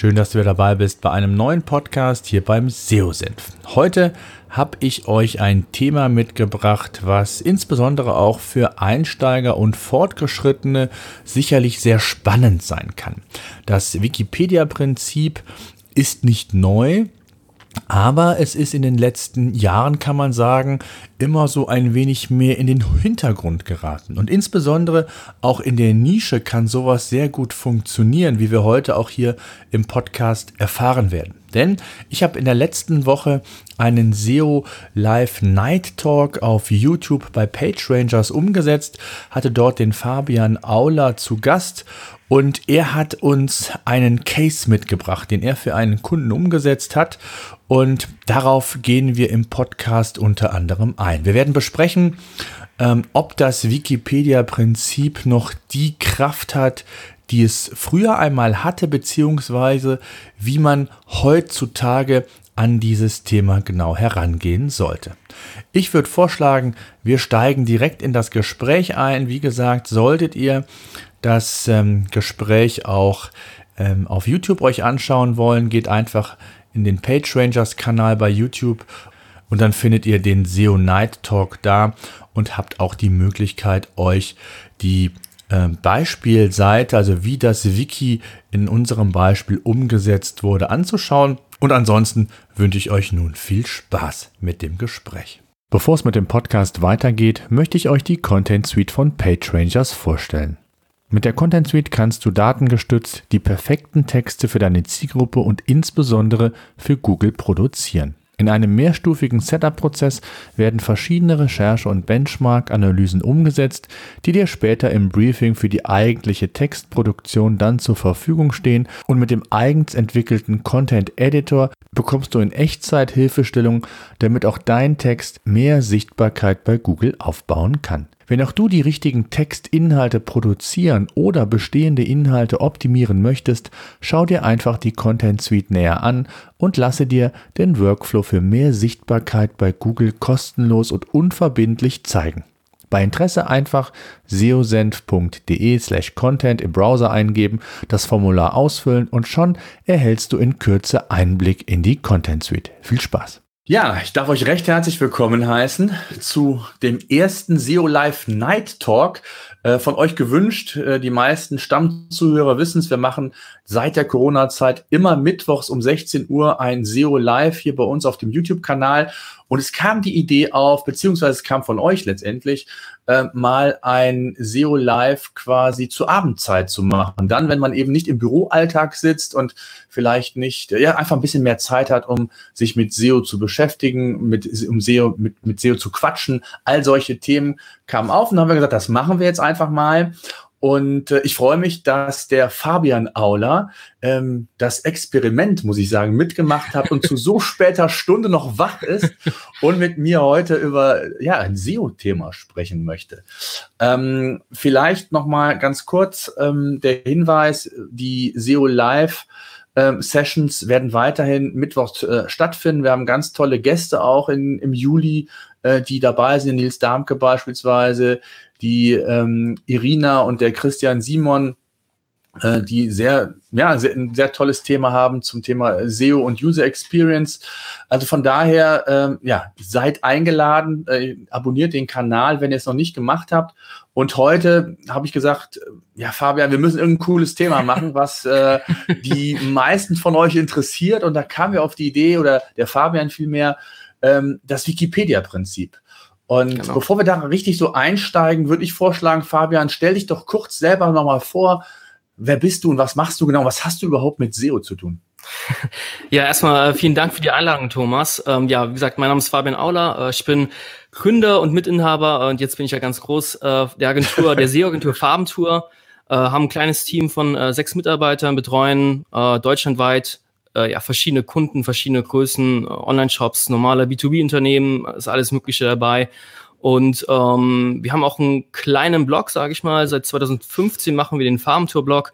Schön, dass du wieder dabei bist bei einem neuen Podcast hier beim SEO-Senf. Heute habe ich euch ein Thema mitgebracht, was insbesondere auch für Einsteiger und Fortgeschrittene sicherlich sehr spannend sein kann. Das Wikipedia-Prinzip ist nicht neu, aber es ist in den letzten Jahren, kann man sagen, immer so ein wenig mehr in den Hintergrund geraten. Und insbesondere auch in der Nische kann sowas sehr gut funktionieren, wie wir heute auch hier im Podcast erfahren werden. Denn ich habe in der letzten Woche einen SEO Live Night Talk auf YouTube bei PageRangers umgesetzt, hatte dort den Fabian Auler zu Gast und er hat uns einen Case mitgebracht, den er für einen Kunden umgesetzt hat. Und darauf gehen wir im Podcast unter anderem ein. Wir werden besprechen, ähm, ob das Wikipedia-Prinzip noch die Kraft hat, die es früher einmal hatte, beziehungsweise wie man heutzutage an dieses Thema genau herangehen sollte. Ich würde vorschlagen, wir steigen direkt in das Gespräch ein. Wie gesagt, solltet ihr das ähm, Gespräch auch ähm, auf YouTube euch anschauen wollen, geht einfach in den PageRangers Kanal bei YouTube und dann findet ihr den SEO Night Talk da und habt auch die Möglichkeit, euch die äh, Beispielseite, also wie das Wiki in unserem Beispiel umgesetzt wurde, anzuschauen. Und ansonsten wünsche ich euch nun viel Spaß mit dem Gespräch. Bevor es mit dem Podcast weitergeht, möchte ich euch die Content Suite von PageRangers vorstellen. Mit der Content Suite kannst du datengestützt die perfekten Texte für deine Zielgruppe und insbesondere für Google produzieren. In einem mehrstufigen Setup-Prozess werden verschiedene Recherche- und Benchmark-Analysen umgesetzt, die dir später im Briefing für die eigentliche Textproduktion dann zur Verfügung stehen und mit dem eigens entwickelten Content Editor bekommst du in Echtzeit Hilfestellung, damit auch dein Text mehr Sichtbarkeit bei Google aufbauen kann. Wenn auch du die richtigen Textinhalte produzieren oder bestehende Inhalte optimieren möchtest, schau dir einfach die Content Suite näher an und lasse dir den Workflow für mehr Sichtbarkeit bei Google kostenlos und unverbindlich zeigen. Bei Interesse einfach seosenf.de slash content im Browser eingeben, das Formular ausfüllen und schon erhältst du in Kürze Einblick in die Content Suite. Viel Spaß! Ja, ich darf euch recht herzlich willkommen heißen zu dem ersten SEO Live Night Talk. Äh, von euch gewünscht. Äh, die meisten Stammzuhörer wissen es. Wir machen seit der Corona-Zeit immer mittwochs um 16 Uhr ein SEO Live hier bei uns auf dem YouTube-Kanal. Und es kam die Idee auf, beziehungsweise es kam von euch letztendlich, äh, mal ein SEO Live quasi zur Abendzeit zu machen. Dann, wenn man eben nicht im Büroalltag sitzt und vielleicht nicht, ja, einfach ein bisschen mehr Zeit hat, um sich mit SEO zu beschäftigen, mit, um SEO, mit, mit SEO zu quatschen. All solche Themen kamen auf und haben wir gesagt, das machen wir jetzt einfach mal. Und äh, ich freue mich, dass der Fabian Auler ähm, das Experiment, muss ich sagen, mitgemacht hat und zu so später Stunde noch wach ist und mit mir heute über ja, ein SEO-Thema sprechen möchte. Ähm, vielleicht noch mal ganz kurz ähm, der Hinweis, die SEO Live ähm, Sessions werden weiterhin Mittwoch äh, stattfinden. Wir haben ganz tolle Gäste auch in, im Juli, äh, die dabei sind. Nils Darmke beispielsweise, die ähm, Irina und der Christian Simon, äh, die sehr, ja, sehr, ein sehr tolles Thema haben zum Thema SEO und User Experience. Also von daher, ähm, ja, seid eingeladen, äh, abonniert den Kanal, wenn ihr es noch nicht gemacht habt. Und heute habe ich gesagt, ja, Fabian, wir müssen irgendein cooles Thema machen, was äh, die meisten von euch interessiert. Und da kamen wir auf die Idee, oder der Fabian vielmehr, ähm, das Wikipedia-Prinzip. Und genau. bevor wir da richtig so einsteigen, würde ich vorschlagen, Fabian, stell dich doch kurz selber nochmal vor. Wer bist du und was machst du genau? Was hast du überhaupt mit SEO zu tun? Ja, erstmal äh, vielen Dank für die Einladung, Thomas. Ähm, ja, wie gesagt, mein Name ist Fabian Auler. Äh, ich bin Gründer und Mitinhaber und jetzt bin ich ja ganz groß äh, der Agentur, der SEO-Agentur Farbentour. Äh, haben ein kleines Team von äh, sechs Mitarbeitern, betreuen deutschlandweit äh, ja, verschiedene Kunden, verschiedene Größen, äh, Online-Shops, normale B2B-Unternehmen, ist alles Mögliche dabei. Und ähm, wir haben auch einen kleinen Blog, sage ich mal. Seit 2015 machen wir den Farmtour-Blog,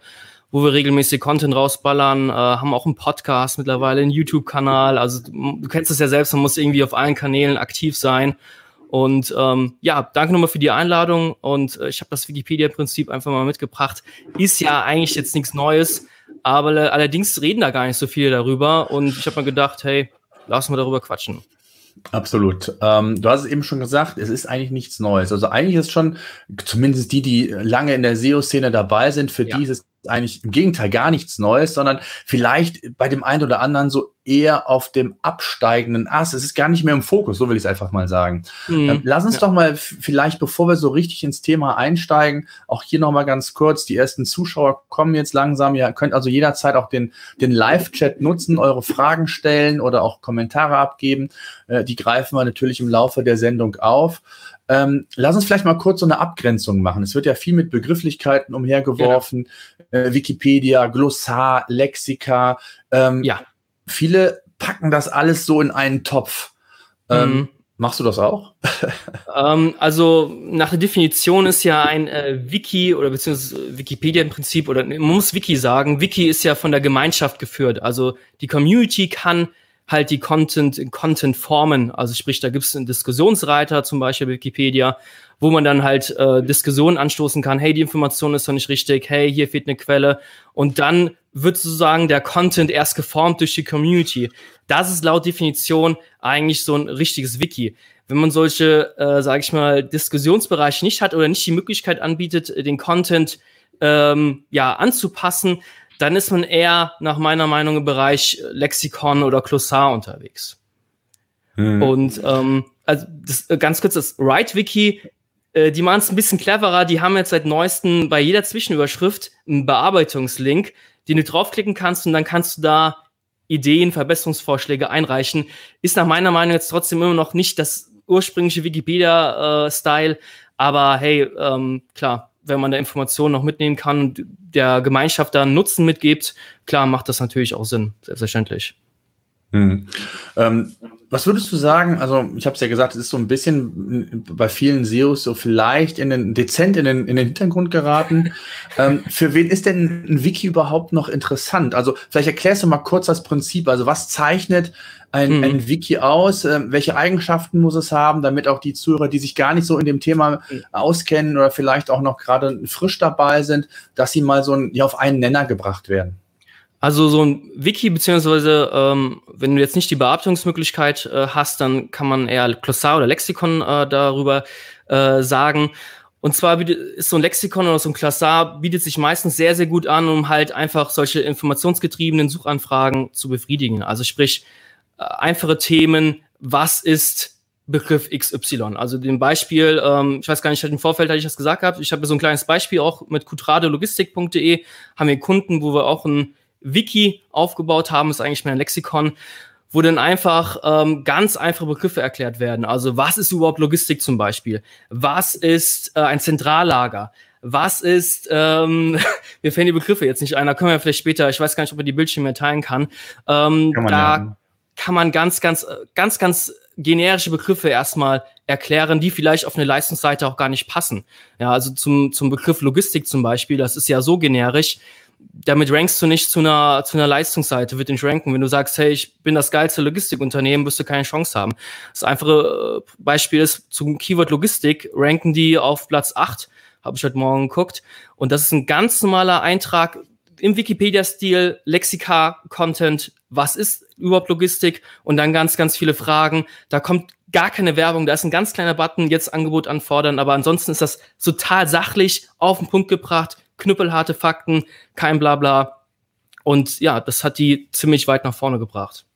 wo wir regelmäßig Content rausballern, äh, haben auch einen Podcast mittlerweile, einen YouTube-Kanal. Also du kennst es ja selbst, man muss irgendwie auf allen Kanälen aktiv sein. Und ähm, ja, danke nochmal für die Einladung. Und äh, ich habe das Wikipedia-Prinzip einfach mal mitgebracht. Ist ja eigentlich jetzt nichts Neues, aber äh, allerdings reden da gar nicht so viele darüber. Und ich habe mir gedacht, hey, lass mal darüber quatschen. Absolut. Ähm, du hast es eben schon gesagt, es ist eigentlich nichts Neues. Also eigentlich ist schon, zumindest die, die lange in der SEO-Szene dabei sind, für ja. die ist es eigentlich im Gegenteil gar nichts Neues, sondern vielleicht bei dem einen oder anderen so eher auf dem absteigenden Ast. Es ist gar nicht mehr im Fokus, so will ich es einfach mal sagen. Mhm. Lass uns ja. doch mal vielleicht, bevor wir so richtig ins Thema einsteigen, auch hier noch mal ganz kurz, die ersten Zuschauer kommen jetzt langsam. Ihr könnt also jederzeit auch den, den Live-Chat nutzen, eure Fragen stellen oder auch Kommentare abgeben. Äh, die greifen wir natürlich im Laufe der Sendung auf. Ähm, lass uns vielleicht mal kurz so eine Abgrenzung machen. Es wird ja viel mit Begrifflichkeiten umhergeworfen. Ja. Äh, Wikipedia, Glossar, Lexika. Ähm, ja. Viele packen das alles so in einen Topf. Ähm, mhm. Machst du das auch? ähm, also nach der Definition ist ja ein äh, Wiki oder beziehungsweise Wikipedia im Prinzip, oder man muss Wiki sagen, Wiki ist ja von der Gemeinschaft geführt. Also die Community kann halt die Content in Content formen. Also sprich, da gibt es einen Diskussionsreiter, zum Beispiel Wikipedia, wo man dann halt äh, Diskussionen anstoßen kann, hey, die Information ist doch nicht richtig, hey, hier fehlt eine Quelle. Und dann wird sozusagen der Content erst geformt durch die Community. Das ist laut Definition eigentlich so ein richtiges Wiki. Wenn man solche, äh, sage ich mal, Diskussionsbereiche nicht hat oder nicht die Möglichkeit anbietet, den Content ähm, ja anzupassen, dann ist man eher nach meiner Meinung im Bereich Lexikon oder Glossar unterwegs. Hm. Und ähm, also das, äh, ganz kurz, das Write-Wiki, äh, die machen es ein bisschen cleverer. Die haben jetzt seit neuestem bei jeder Zwischenüberschrift einen Bearbeitungslink, den du draufklicken kannst und dann kannst du da Ideen, Verbesserungsvorschläge einreichen. Ist nach meiner Meinung jetzt trotzdem immer noch nicht das ursprüngliche Wikipedia-Style, äh, aber hey, ähm, klar, wenn man da Informationen noch mitnehmen kann und der Gemeinschaft da einen Nutzen mitgibt, klar macht das natürlich auch Sinn, selbstverständlich. Hm. Ähm, was würdest du sagen? Also, ich habe es ja gesagt, es ist so ein bisschen bei vielen SEOs so vielleicht in den, dezent in den, in den Hintergrund geraten. ähm, für wen ist denn ein Wiki überhaupt noch interessant? Also, vielleicht erklärst du mal kurz das Prinzip. Also, was zeichnet ein, mhm. ein Wiki aus? Ähm, welche Eigenschaften muss es haben, damit auch die Zuhörer, die sich gar nicht so in dem Thema mhm. auskennen oder vielleicht auch noch gerade frisch dabei sind, dass sie mal so ein, ja, auf einen Nenner gebracht werden? Also so ein Wiki, beziehungsweise ähm, wenn du jetzt nicht die Bearbeitungsmöglichkeit äh, hast, dann kann man eher Glossar oder Lexikon äh, darüber äh, sagen. Und zwar ist so ein Lexikon oder so ein Glossar bietet sich meistens sehr, sehr gut an, um halt einfach solche informationsgetriebenen Suchanfragen zu befriedigen. Also sprich, äh, einfache Themen, was ist Begriff XY. Also dem Beispiel, ähm, ich weiß gar nicht, im Vorfeld hatte ich das gesagt gehabt, ich habe so ein kleines Beispiel auch mit kutradelogistik.de, haben wir Kunden, wo wir auch ein Wiki aufgebaut haben, ist eigentlich mehr ein Lexikon, wo dann einfach ähm, ganz einfache Begriffe erklärt werden. Also was ist überhaupt Logistik zum Beispiel? Was ist äh, ein Zentrallager? Was ist, ähm, mir fällen die Begriffe jetzt nicht ein, da können wir vielleicht später, ich weiß gar nicht, ob man die Bildschirme teilen kann. Ähm, kann da ja. kann man ganz, ganz, ganz, ganz generische Begriffe erstmal erklären, die vielleicht auf eine Leistungsseite auch gar nicht passen. Ja, also zum, zum Begriff Logistik zum Beispiel, das ist ja so generisch, damit rankst du nicht zu einer, zu einer Leistungsseite, wird nicht ranken. Wenn du sagst, hey, ich bin das geilste Logistikunternehmen, wirst du keine Chance haben. Das einfache äh, Beispiel ist, zum Keyword Logistik ranken die auf Platz 8, habe ich heute Morgen geguckt. Und das ist ein ganz normaler Eintrag im Wikipedia-Stil, Lexika-Content, was ist überhaupt Logistik? Und dann ganz, ganz viele Fragen. Da kommt gar keine Werbung, da ist ein ganz kleiner Button, jetzt Angebot anfordern, aber ansonsten ist das total sachlich auf den Punkt gebracht, knüppelharte Fakten, kein Blabla. Und ja, das hat die ziemlich weit nach vorne gebracht.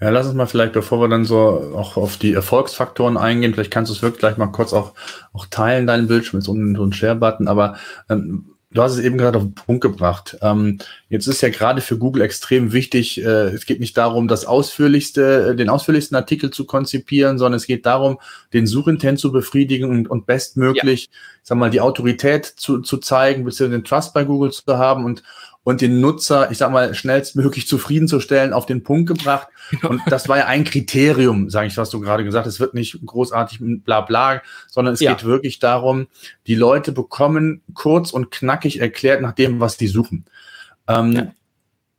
Ja, lass uns mal vielleicht, bevor wir dann so auch auf die Erfolgsfaktoren eingehen, vielleicht kannst du es wirklich gleich mal kurz auch, auch teilen, deinen Bildschirm, unten so ein Share-Button, aber ähm, du hast es eben gerade auf den Punkt gebracht. Ähm, jetzt ist ja gerade für Google extrem wichtig, äh, es geht nicht darum, das ausführlichste, äh, den ausführlichsten Artikel zu konzipieren, sondern es geht darum, den Suchintent zu befriedigen und, und bestmöglich, ja. sag mal, die Autorität zu, zu zeigen, beziehungsweise den Trust bei Google zu haben und und den Nutzer, ich sag mal, schnellstmöglich zufriedenzustellen, auf den Punkt gebracht. Genau. Und das war ja ein Kriterium, sage ich, was du gerade gesagt hast. Es wird nicht großartig bla bla, sondern es ja. geht wirklich darum, die Leute bekommen kurz und knackig erklärt nach dem, was die suchen. Ähm, ja.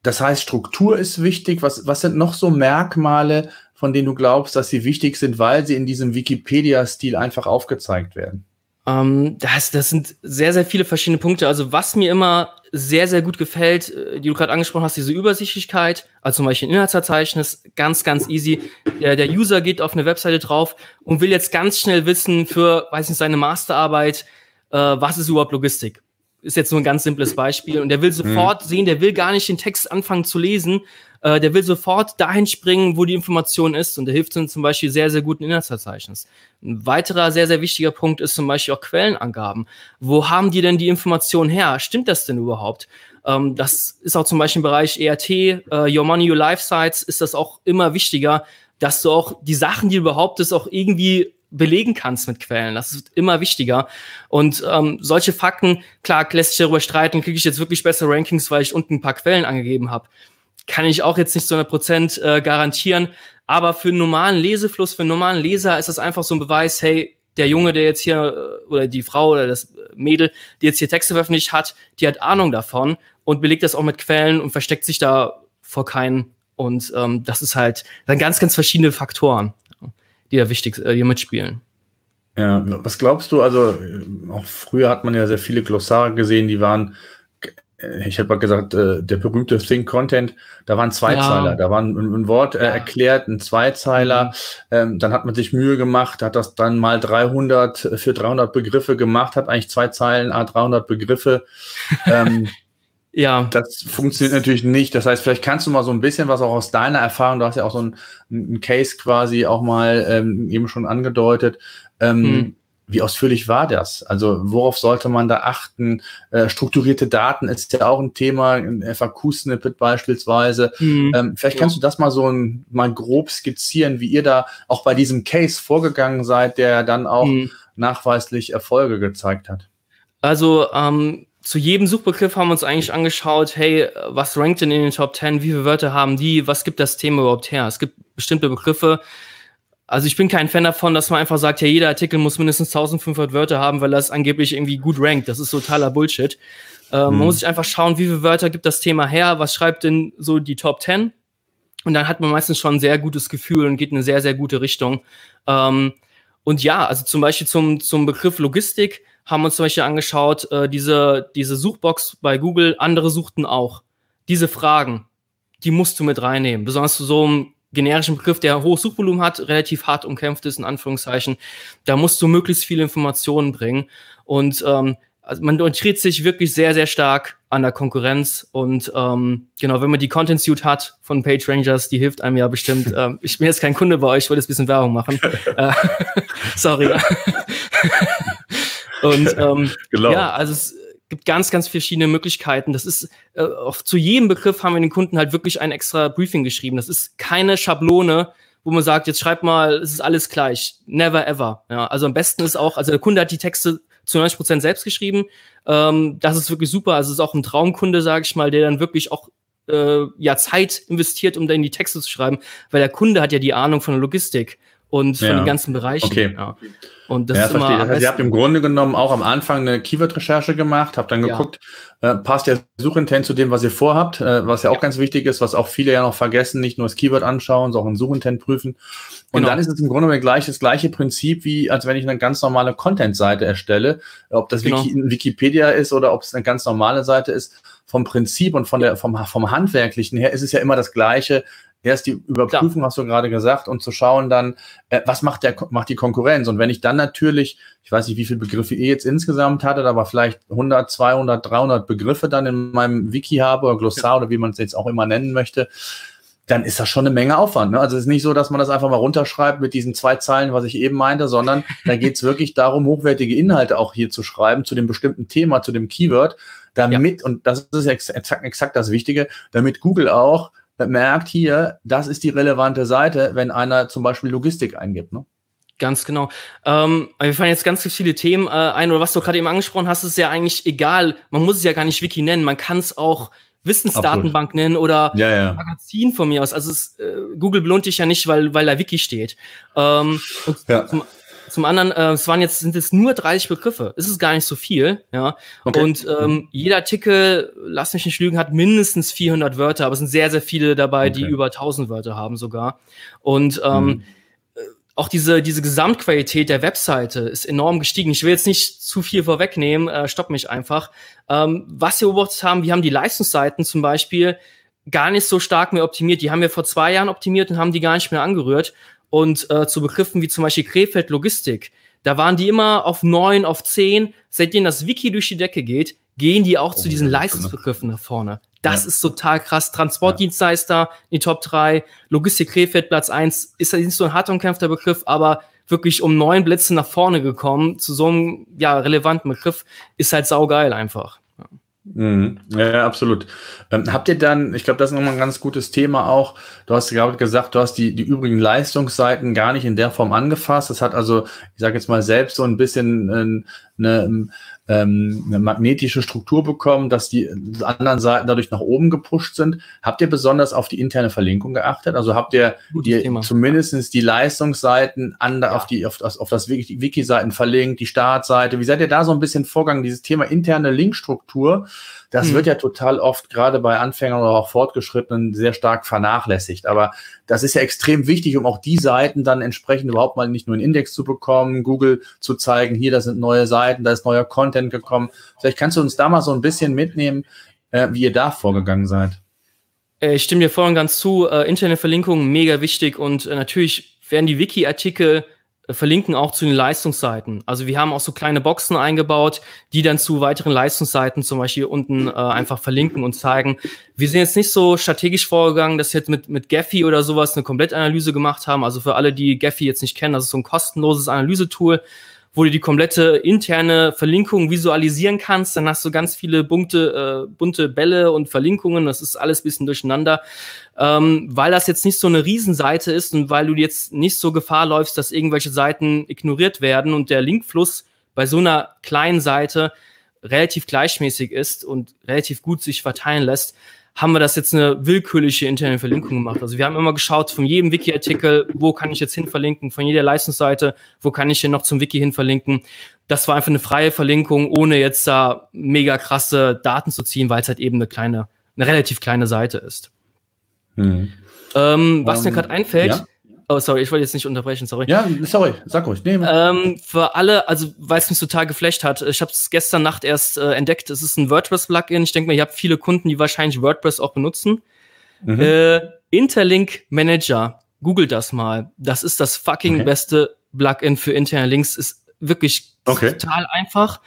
Das heißt, Struktur ist wichtig. Was, was sind noch so Merkmale, von denen du glaubst, dass sie wichtig sind, weil sie in diesem Wikipedia-Stil einfach aufgezeigt werden? Ähm, das, das sind sehr, sehr viele verschiedene Punkte. Also was mir immer sehr, sehr gut gefällt, äh, die du gerade angesprochen hast, diese Übersichtlichkeit, also zum Beispiel ein Inhaltsverzeichnis, ganz, ganz easy. Der, der User geht auf eine Webseite drauf und will jetzt ganz schnell wissen für, weiß nicht, seine Masterarbeit, äh, was ist überhaupt Logistik? Ist jetzt nur ein ganz simples Beispiel. Und der will sofort mhm. sehen, der will gar nicht den Text anfangen zu lesen, äh, der will sofort dahin springen, wo die Information ist. Und der hilft uns zum Beispiel sehr, sehr guten Inhaltsverzeichnis. Ein weiterer sehr, sehr wichtiger Punkt ist zum Beispiel auch Quellenangaben. Wo haben die denn die Information her? Stimmt das denn überhaupt? Ähm, das ist auch zum Beispiel im Bereich ERT, äh, Your Money, Your Life Sites, ist das auch immer wichtiger, dass du auch die Sachen, die du behauptest, auch irgendwie belegen kannst mit Quellen. Das ist immer wichtiger. Und ähm, solche Fakten, klar, lässt sich darüber streiten, kriege ich jetzt wirklich bessere Rankings, weil ich unten ein paar Quellen angegeben habe kann ich auch jetzt nicht zu 100 Prozent äh, garantieren. Aber für einen normalen Lesefluss, für einen normalen Leser ist das einfach so ein Beweis, hey, der Junge, der jetzt hier, äh, oder die Frau oder das Mädel, die jetzt hier Texte veröffentlicht hat, die hat Ahnung davon und belegt das auch mit Quellen und versteckt sich da vor keinen. Und ähm, das ist halt dann ganz, ganz verschiedene Faktoren, die da wichtig, äh, die mitspielen. Ja, was glaubst du? Also, auch früher hat man ja sehr viele Glossare gesehen, die waren äh, ich habe gesagt, äh, der berühmte Think Content, da waren Zweizeiler, ja. da war ein, ein Wort äh, ja. erklärt, ein Zweizeiler, mhm. ähm, dann hat man sich Mühe gemacht, hat das dann mal 300 äh, für 300 Begriffe gemacht, hat eigentlich zwei Zeilen, a 300 Begriffe. ähm, ja. Das funktioniert natürlich nicht. Das heißt, vielleicht kannst du mal so ein bisschen was auch aus deiner Erfahrung, du hast ja auch so ein, ein Case quasi auch mal ähm, eben schon angedeutet, ähm, mhm. Wie ausführlich war das? Also worauf sollte man da achten? Äh, strukturierte Daten ist ja auch ein Thema, ein FAQ-Snippet beispielsweise. Mhm. Ähm, vielleicht ja. kannst du das mal so ein, mal grob skizzieren, wie ihr da auch bei diesem Case vorgegangen seid, der dann auch mhm. nachweislich Erfolge gezeigt hat. Also ähm, zu jedem Suchbegriff haben wir uns eigentlich angeschaut, hey, was rankt denn in den Top 10? Wie viele Wörter haben die? Was gibt das Thema überhaupt her? Es gibt bestimmte Begriffe, also ich bin kein Fan davon, dass man einfach sagt, ja, jeder Artikel muss mindestens 1500 Wörter haben, weil das angeblich irgendwie gut rankt. Das ist totaler Bullshit. Äh, hm. Man muss sich einfach schauen, wie viele Wörter gibt das Thema her, was schreibt denn so die Top 10? Und dann hat man meistens schon ein sehr gutes Gefühl und geht in eine sehr, sehr gute Richtung. Ähm, und ja, also zum Beispiel zum, zum Begriff Logistik haben wir uns zum Beispiel angeschaut, äh, diese, diese Suchbox bei Google, andere suchten auch. Diese Fragen, die musst du mit reinnehmen. Besonders zu so einem generischen Begriff, der hohes Suchvolumen hat, relativ hart umkämpft ist, in Anführungszeichen. Da musst du möglichst viele Informationen bringen. Und ähm, also man orientiert sich wirklich sehr, sehr stark an der Konkurrenz. Und ähm, genau, wenn man die Content Suite hat von Page Rangers, die hilft einem ja bestimmt. ähm, ich bin jetzt kein Kunde bei euch, ich wollte jetzt ein bisschen Werbung machen. äh, sorry. Und ähm, genau. ja, also es, gibt ganz, ganz verschiedene Möglichkeiten. Das ist, äh, auf, zu jedem Begriff haben wir den Kunden halt wirklich ein extra Briefing geschrieben. Das ist keine Schablone, wo man sagt, jetzt schreib mal, es ist alles gleich. Never ever. Ja, also am besten ist auch, also der Kunde hat die Texte zu 90 Prozent selbst geschrieben. Ähm, das ist wirklich super. Also es ist auch ein Traumkunde, sage ich mal, der dann wirklich auch äh, ja Zeit investiert, um dann die Texte zu schreiben, weil der Kunde hat ja die Ahnung von der Logistik und von ja. den ganzen Bereichen. Okay. Ja. Und das ja, ist verstehe. immer das heißt, ihr habt im Grunde genommen auch am Anfang eine Keyword-Recherche gemacht, habt dann geguckt, äh, passt der Suchintent zu dem, was ihr vorhabt, äh, was ja auch ganz wichtig ist, was auch viele ja noch vergessen, nicht nur das Keyword anschauen, sondern auch ein Suchintent prüfen. Und genau. dann ist es im Grunde genommen gleich das gleiche Prinzip, wie als wenn ich eine ganz normale Content-Seite erstelle, ob das genau. Wiki Wikipedia ist oder ob es eine ganz normale Seite ist. Vom Prinzip und von der, vom, vom Handwerklichen her ist es ja immer das Gleiche, Erst die Überprüfung, Klar. hast du gerade gesagt, und zu schauen dann, äh, was macht, der, macht die Konkurrenz? Und wenn ich dann natürlich, ich weiß nicht, wie viele Begriffe ihr jetzt insgesamt hattet, aber vielleicht 100, 200, 300 Begriffe dann in meinem Wiki habe oder Glossar ja. oder wie man es jetzt auch immer nennen möchte, dann ist das schon eine Menge Aufwand. Ne? Also es ist nicht so, dass man das einfach mal runterschreibt mit diesen zwei Zeilen, was ich eben meinte, sondern da geht es wirklich darum, hochwertige Inhalte auch hier zu schreiben zu dem bestimmten Thema, zu dem Keyword, damit, ja. und das ist exakt, exakt das Wichtige, damit Google auch merkt hier, das ist die relevante Seite, wenn einer zum Beispiel Logistik eingibt. Ne? Ganz genau. Ähm, wir fallen jetzt ganz viele Themen äh, ein, oder was du gerade eben angesprochen hast, ist ja eigentlich egal. Man muss es ja gar nicht Wiki nennen. Man kann es auch Wissensdatenbank nennen oder ja, ja. Magazin von mir aus. Also es, äh, Google belohnt dich ja nicht, weil, weil da Wiki steht. Ähm, und Ja. zum, zum anderen, äh, es waren jetzt, sind es nur 30 Begriffe. Es ist gar nicht so viel, ja. Okay. Und ähm, jeder Artikel, lass mich nicht lügen, hat mindestens 400 Wörter, aber es sind sehr, sehr viele dabei, die Okay. über 1000 Wörter haben sogar. Und ähm, Mhm. auch diese, diese Gesamtqualität der Webseite ist enorm gestiegen. Ich will jetzt nicht zu viel vorwegnehmen, äh, stopp mich einfach. Ähm, was wir beobachtet haben, wir haben die Leistungsseiten zum Beispiel gar nicht so stark mehr optimiert. Die haben wir vor zwei Jahren optimiert und haben die gar nicht mehr angerührt. Und äh, zu Begriffen wie zum Beispiel Krefeld Logistik, da waren die immer auf neun, auf zehn. Seitdem das Wiki durch die Decke geht, gehen die auch Oh, zu diesen ja, Leistungsbegriffen nach vorne. Das Ja. ist total krass. Transportdienstleister in die Top 3, Logistik Krefeld Platz 1, ist nicht so ein hart umkämpfter Begriff, aber wirklich um neun Blitze nach vorne gekommen, zu so einem ja, relevanten Begriff, ist halt saugeil einfach. Mhm. Ja, absolut. Ähm, habt ihr dann, ich glaube, das ist nochmal ein ganz gutes Thema auch. Du hast gerade gesagt, du hast die, die übrigen Leistungsseiten gar nicht in der Form angefasst. Das hat also, ich sage jetzt mal, selbst so ein bisschen äh, eine, ähm, eine magnetische Struktur bekommen, dass die anderen Seiten dadurch nach oben gepusht sind. Habt ihr besonders auf die interne Verlinkung geachtet? Also habt ihr die, zumindest die Leistungsseiten an, auf, die, auf, das, auf das Wiki- Wiki-Seiten verlinkt, die Startseite? Wie seid ihr da so ein bisschen vorgegangen? Dieses Thema interne Linkstruktur, das Hm. wird ja total oft gerade bei Anfängern oder auch Fortgeschrittenen sehr stark vernachlässigt. Aber das ist ja extrem wichtig, um auch die Seiten dann entsprechend überhaupt mal nicht nur einen Index zu bekommen, Google zu zeigen, hier, da sind neue Seiten, da ist neuer Content gekommen. Vielleicht kannst du uns da mal so ein bisschen mitnehmen, äh, wie ihr da vorgegangen seid. Äh, Ich stimme dir voll und ganz zu. Äh, interne Verlinkungen mega wichtig und äh, natürlich werden die Wiki-Artikel verlinken auch zu den Leistungsseiten. Also wir haben auch so kleine Boxen eingebaut, die dann zu weiteren Leistungsseiten zum Beispiel unten äh, einfach verlinken und zeigen. Wir sind jetzt nicht so strategisch vorgegangen, dass wir jetzt mit, mit Gephi oder sowas eine Komplettanalyse gemacht haben. Also für alle, die Gephi jetzt nicht kennen, das ist so ein kostenloses Analysetool, wo du die komplette interne Verlinkung visualisieren kannst. Dann hast du ganz viele bunte, äh, bunte Bälle und Verlinkungen. Das ist alles bisschen durcheinander. Ähm, weil das jetzt nicht so eine Riesenseite ist und weil du jetzt nicht so Gefahr läufst, dass irgendwelche Seiten ignoriert werden und der Linkfluss bei so einer kleinen Seite relativ gleichmäßig ist und relativ gut sich verteilen lässt, haben wir das jetzt eine willkürliche interne Verlinkung gemacht. Also wir haben immer geschaut, von jedem Wiki-Artikel, wo kann ich jetzt hin verlinken, von jeder Leistungsseite, wo kann ich hier noch zum Wiki hin verlinken. Das war einfach eine freie Verlinkung, ohne jetzt da mega krasse Daten zu ziehen, weil es halt eben eine kleine, eine relativ kleine Seite ist. Hm. Ähm, was mir Ähm, gerade einfällt, ja? Oh sorry, ich wollte jetzt nicht unterbrechen, sorry. Ja, sorry, sag ruhig. Nee, Ähm, für alle, also weil es mich total geflasht hat, ich habe es gestern Nacht erst äh, entdeckt, es ist ein WordPress-Plugin. Ich denke mal, ihr habt viele Kunden, die wahrscheinlich WordPress auch benutzen. mhm. Äh, Interlink Manager, googelt das mal. Das ist das fucking Okay. beste Plugin für interne Links. Ist wirklich Okay. total einfach.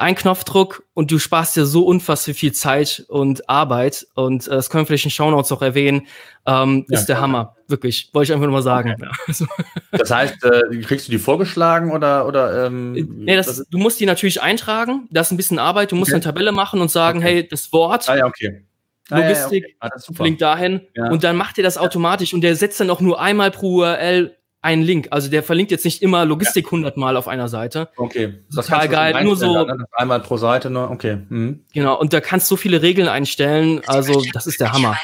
Ein Knopfdruck und du sparst dir so unfassbar viel Zeit und Arbeit. Und äh, das können wir vielleicht in Show Notes auch erwähnen. Ähm, Ja, ist der. Hammer. Wirklich. Wollte ich einfach nur mal sagen. Ja. Also, Das heißt, äh, kriegst du die vorgeschlagen oder, oder ähm, nee, das, du musst die natürlich eintragen. Das ist ein bisschen Arbeit. Du musst Okay. eine Tabelle machen und sagen, Okay. hey, das Wort Ah ja, okay. Ah, ja, Logistik, okay. Ah, das. Link dahin Ja. und dann macht er das automatisch und der setzt dann auch nur einmal pro URL einen Link. Also der verlinkt jetzt nicht immer Logistik hundertmal auf einer Seite. Okay. Das Total geil, nur so- dann, ne? Einmal pro Seite nur. Okay. Mhm. Genau, und da kannst du so viele Regeln einstellen. Also das ist der Hammer.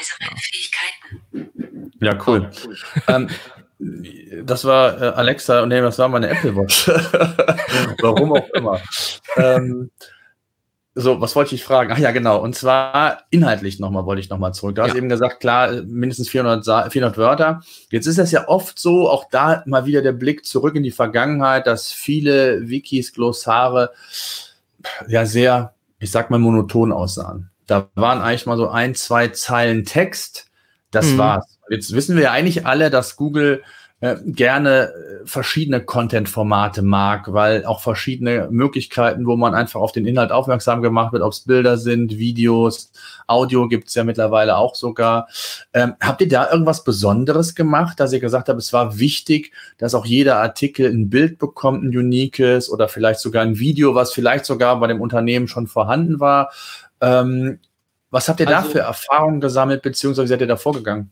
Ja, cool. ähm, das war äh, Alexa und nee, das war meine Apple Watch. Warum auch immer. ähm, so, was wollte ich fragen? Ach ja, genau. Und zwar inhaltlich nochmal, wollte ich nochmal zurück. Du hast Ja. eben gesagt, klar, mindestens 400, Sa- 400 Wörter. Jetzt ist es ja oft so, auch da mal wieder der Blick zurück in die Vergangenheit, dass viele Wikis, Glossare ja sehr, ich sag mal, monoton aussahen. Da waren eigentlich mal so ein, zwei Zeilen Text. Das Mhm. war's. Jetzt wissen wir ja eigentlich alle, dass Google äh, gerne äh, verschiedene Content-Formate mag, weil auch verschiedene Möglichkeiten, wo man einfach auf den Inhalt aufmerksam gemacht wird, ob es Bilder sind, Videos, Audio gibt's ja mittlerweile auch sogar. Ähm, habt ihr da irgendwas Besonderes gemacht, dass ihr gesagt habt, es war wichtig, dass auch jeder Artikel ein Bild bekommt, ein uniques oder vielleicht sogar ein Video, was vielleicht sogar bei dem Unternehmen schon vorhanden war? Ähm, was habt ihr da Also- für Erfahrungen gesammelt, beziehungsweise wie seid ihr da vorgegangen?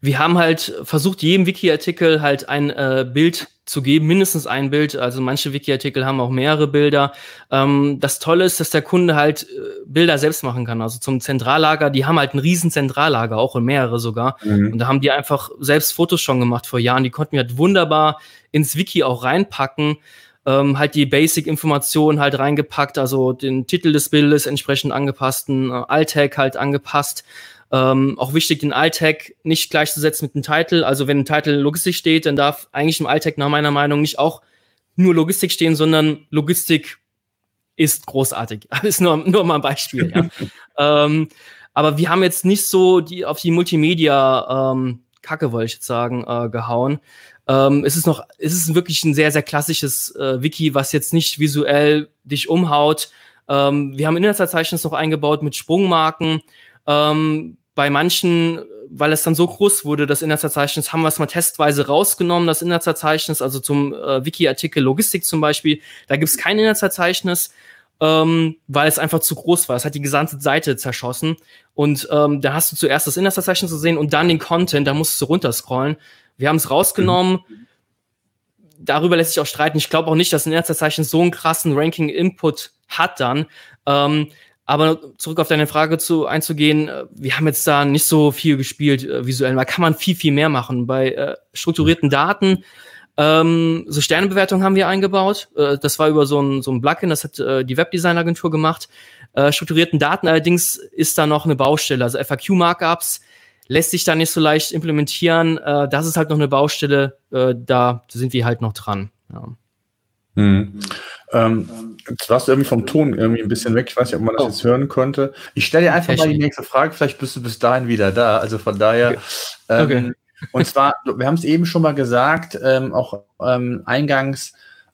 Wir haben halt versucht, jedem Wiki-Artikel halt ein äh, Bild zu geben, mindestens ein Bild. Also manche Wiki-Artikel haben auch mehrere Bilder. Ähm, das Tolle ist, dass der Kunde halt äh, Bilder selbst machen kann. Also zum Zentrallager, die haben halt ein riesen Zentrallager, auch und mehrere sogar. Mhm. Und da haben die einfach selbst Fotos schon gemacht vor Jahren. Die konnten wir halt wunderbar ins Wiki auch reinpacken. Ähm, halt die Basic-Informationen halt reingepackt, also den Titel des Bildes entsprechend angepassten, äh, Alt-Tag halt angepasst. Ähm, auch wichtig, den Alt-Tag nicht gleichzusetzen mit dem Titel. Also wenn ein Titel Logistik steht, dann darf eigentlich im Alt-Tag nach meiner Meinung nicht auch nur Logistik stehen, sondern Logistik ist großartig. Alles nur, nur mal ein Beispiel. ja. ähm, aber wir haben jetzt nicht so die auf die Multimedia ähm, Kacke, wollte ich jetzt sagen, äh, gehauen. Ähm, es ist noch, es ist wirklich ein sehr, sehr klassisches äh, Wiki, was jetzt nicht visuell dich umhaut. Ähm, wir haben Inhaltsverzeichnis noch eingebaut mit Sprungmarken. Ähm, bei manchen, weil es dann so groß wurde, das Inhaltsverzeichnis, haben wir es mal testweise rausgenommen, das Inhaltsverzeichnis, also zum äh, Wiki-Artikel Logistik zum Beispiel. Da gibt es kein Inhaltsverzeichnis, ähm, weil es einfach zu groß war. Es hat die gesamte Seite zerschossen. Und ähm, da hast du zuerst das Inhaltsverzeichnis zu sehen und dann den Content, da musst du runterscrollen. Wir haben es rausgenommen. Mhm. Darüber lässt sich auch streiten. Ich glaube auch nicht, dass ein Inhaltsverzeichnis so einen krassen Ranking-Input hat dann. Ähm, aber zurück auf deine Frage zu einzugehen, äh, wir haben jetzt da nicht so viel gespielt äh, visuell. Da kann man viel, viel mehr machen. Bei äh, strukturierten Daten, ähm, so Sternebewertung haben wir eingebaut. Äh, das war über so ein, so ein Plugin, das hat äh, die Webdesign-Agentur gemacht. Äh, strukturierten Daten allerdings ist da noch eine Baustelle. Also FAQ-Markups lässt sich da nicht so leicht implementieren. Äh, das ist halt noch eine Baustelle. Äh, da sind wir halt noch dran. Ja. Hm. Ähm, jetzt warst du irgendwie vom Ton irgendwie ein bisschen weg. Ich weiß nicht, ob man das oh. jetzt hören konnte. Ich stelle dir einfach mal die nächste Frage. Vielleicht bist du bis dahin wieder da. Also von daher. Okay. Ähm, okay. Und zwar, wir haben es eben schon mal gesagt, ähm, auch ähm, eingangs,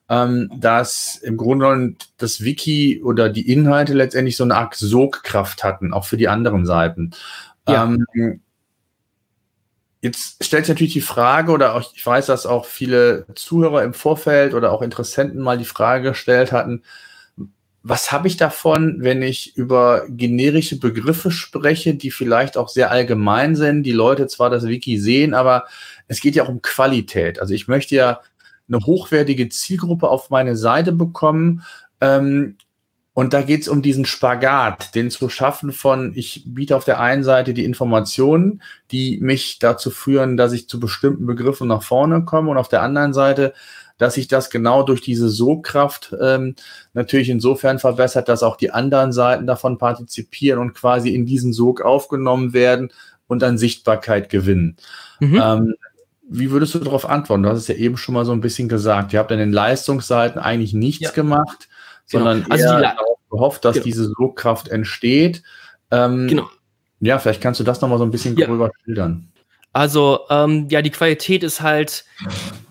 ähm, dass im Grunde genommen das Wiki oder die Inhalte letztendlich so eine Art Sogkraft hatten, auch für die anderen Seiten. Ja. Ähm, Jetzt stellt sich natürlich die Frage, oder auch, ich weiß, dass auch viele Zuhörer im Vorfeld oder auch Interessenten mal die Frage gestellt hatten, was habe ich davon, wenn ich über generische Begriffe spreche, die vielleicht auch sehr allgemein sind, die Leute zwar das Wiki sehen, aber es geht ja auch um Qualität. Also ich möchte ja eine hochwertige Zielgruppe auf meine Seite bekommen. Ähm, und da geht es um diesen Spagat, den zu schaffen von, ich biete auf der einen Seite die Informationen, die mich dazu führen, dass ich zu bestimmten Begriffen nach vorne komme und auf der anderen Seite, dass sich das genau durch diese Sogkraft ähm, natürlich insofern verbessert, dass auch die anderen Seiten davon partizipieren und quasi in diesen Sog aufgenommen werden und an Sichtbarkeit gewinnen. Mhm. Ähm, wie würdest du darauf antworten? Du hast es ja eben schon mal so ein bisschen gesagt. Ihr habt an den Leistungsseiten eigentlich nichts ja. gemacht sondern genau. also eher darauf gehofft, dass genau. diese Sogkraft entsteht. Ähm, genau. Ja, vielleicht kannst du das nochmal so ein bisschen ja. gröber schildern. Also, ähm, ja, die Qualität ist halt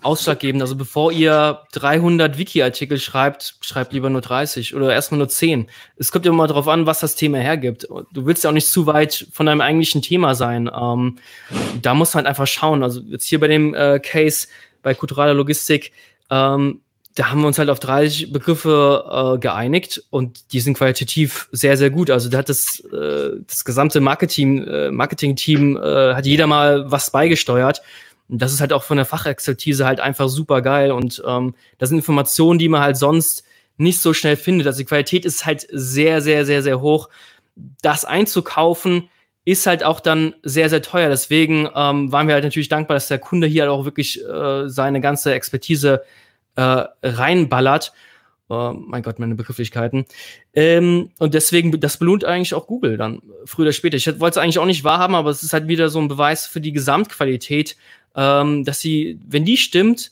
ausschlaggebend. Also, bevor ihr 300 Wiki-Artikel schreibt, schreibt lieber nur 30 oder erstmal nur 10. Es kommt ja immer darauf an, was das Thema hergibt. Du willst ja auch nicht zu weit von deinem eigentlichen Thema sein. Ähm, da muss man halt einfach schauen. Also, jetzt hier bei dem äh, Case bei kultureller Logistik, ähm, da haben wir uns halt auf 30 Begriffe äh, geeinigt und die sind qualitativ sehr, sehr gut. Also da hat das, äh, das gesamte Marketing, äh, Marketing-Team, äh, hat jeder mal was beigesteuert. Und das ist halt auch von der Fachexpertise halt einfach super geil. Und ähm, das sind Informationen, die man halt sonst nicht so schnell findet. Also die Qualität ist halt sehr, sehr, sehr, sehr hoch. Das einzukaufen, ist halt auch dann sehr, sehr teuer. Deswegen ähm, waren wir halt natürlich dankbar, dass der Kunde hier halt auch wirklich äh, seine ganze Expertise äh, reinballert. Oh, mein Gott, meine Begrifflichkeiten. Ähm, und deswegen, das belohnt eigentlich auch Google dann früher oder später. Ich wollte es eigentlich auch nicht wahrhaben, aber es ist halt wieder so ein Beweis für die Gesamtqualität, ähm, dass sie, wenn die stimmt,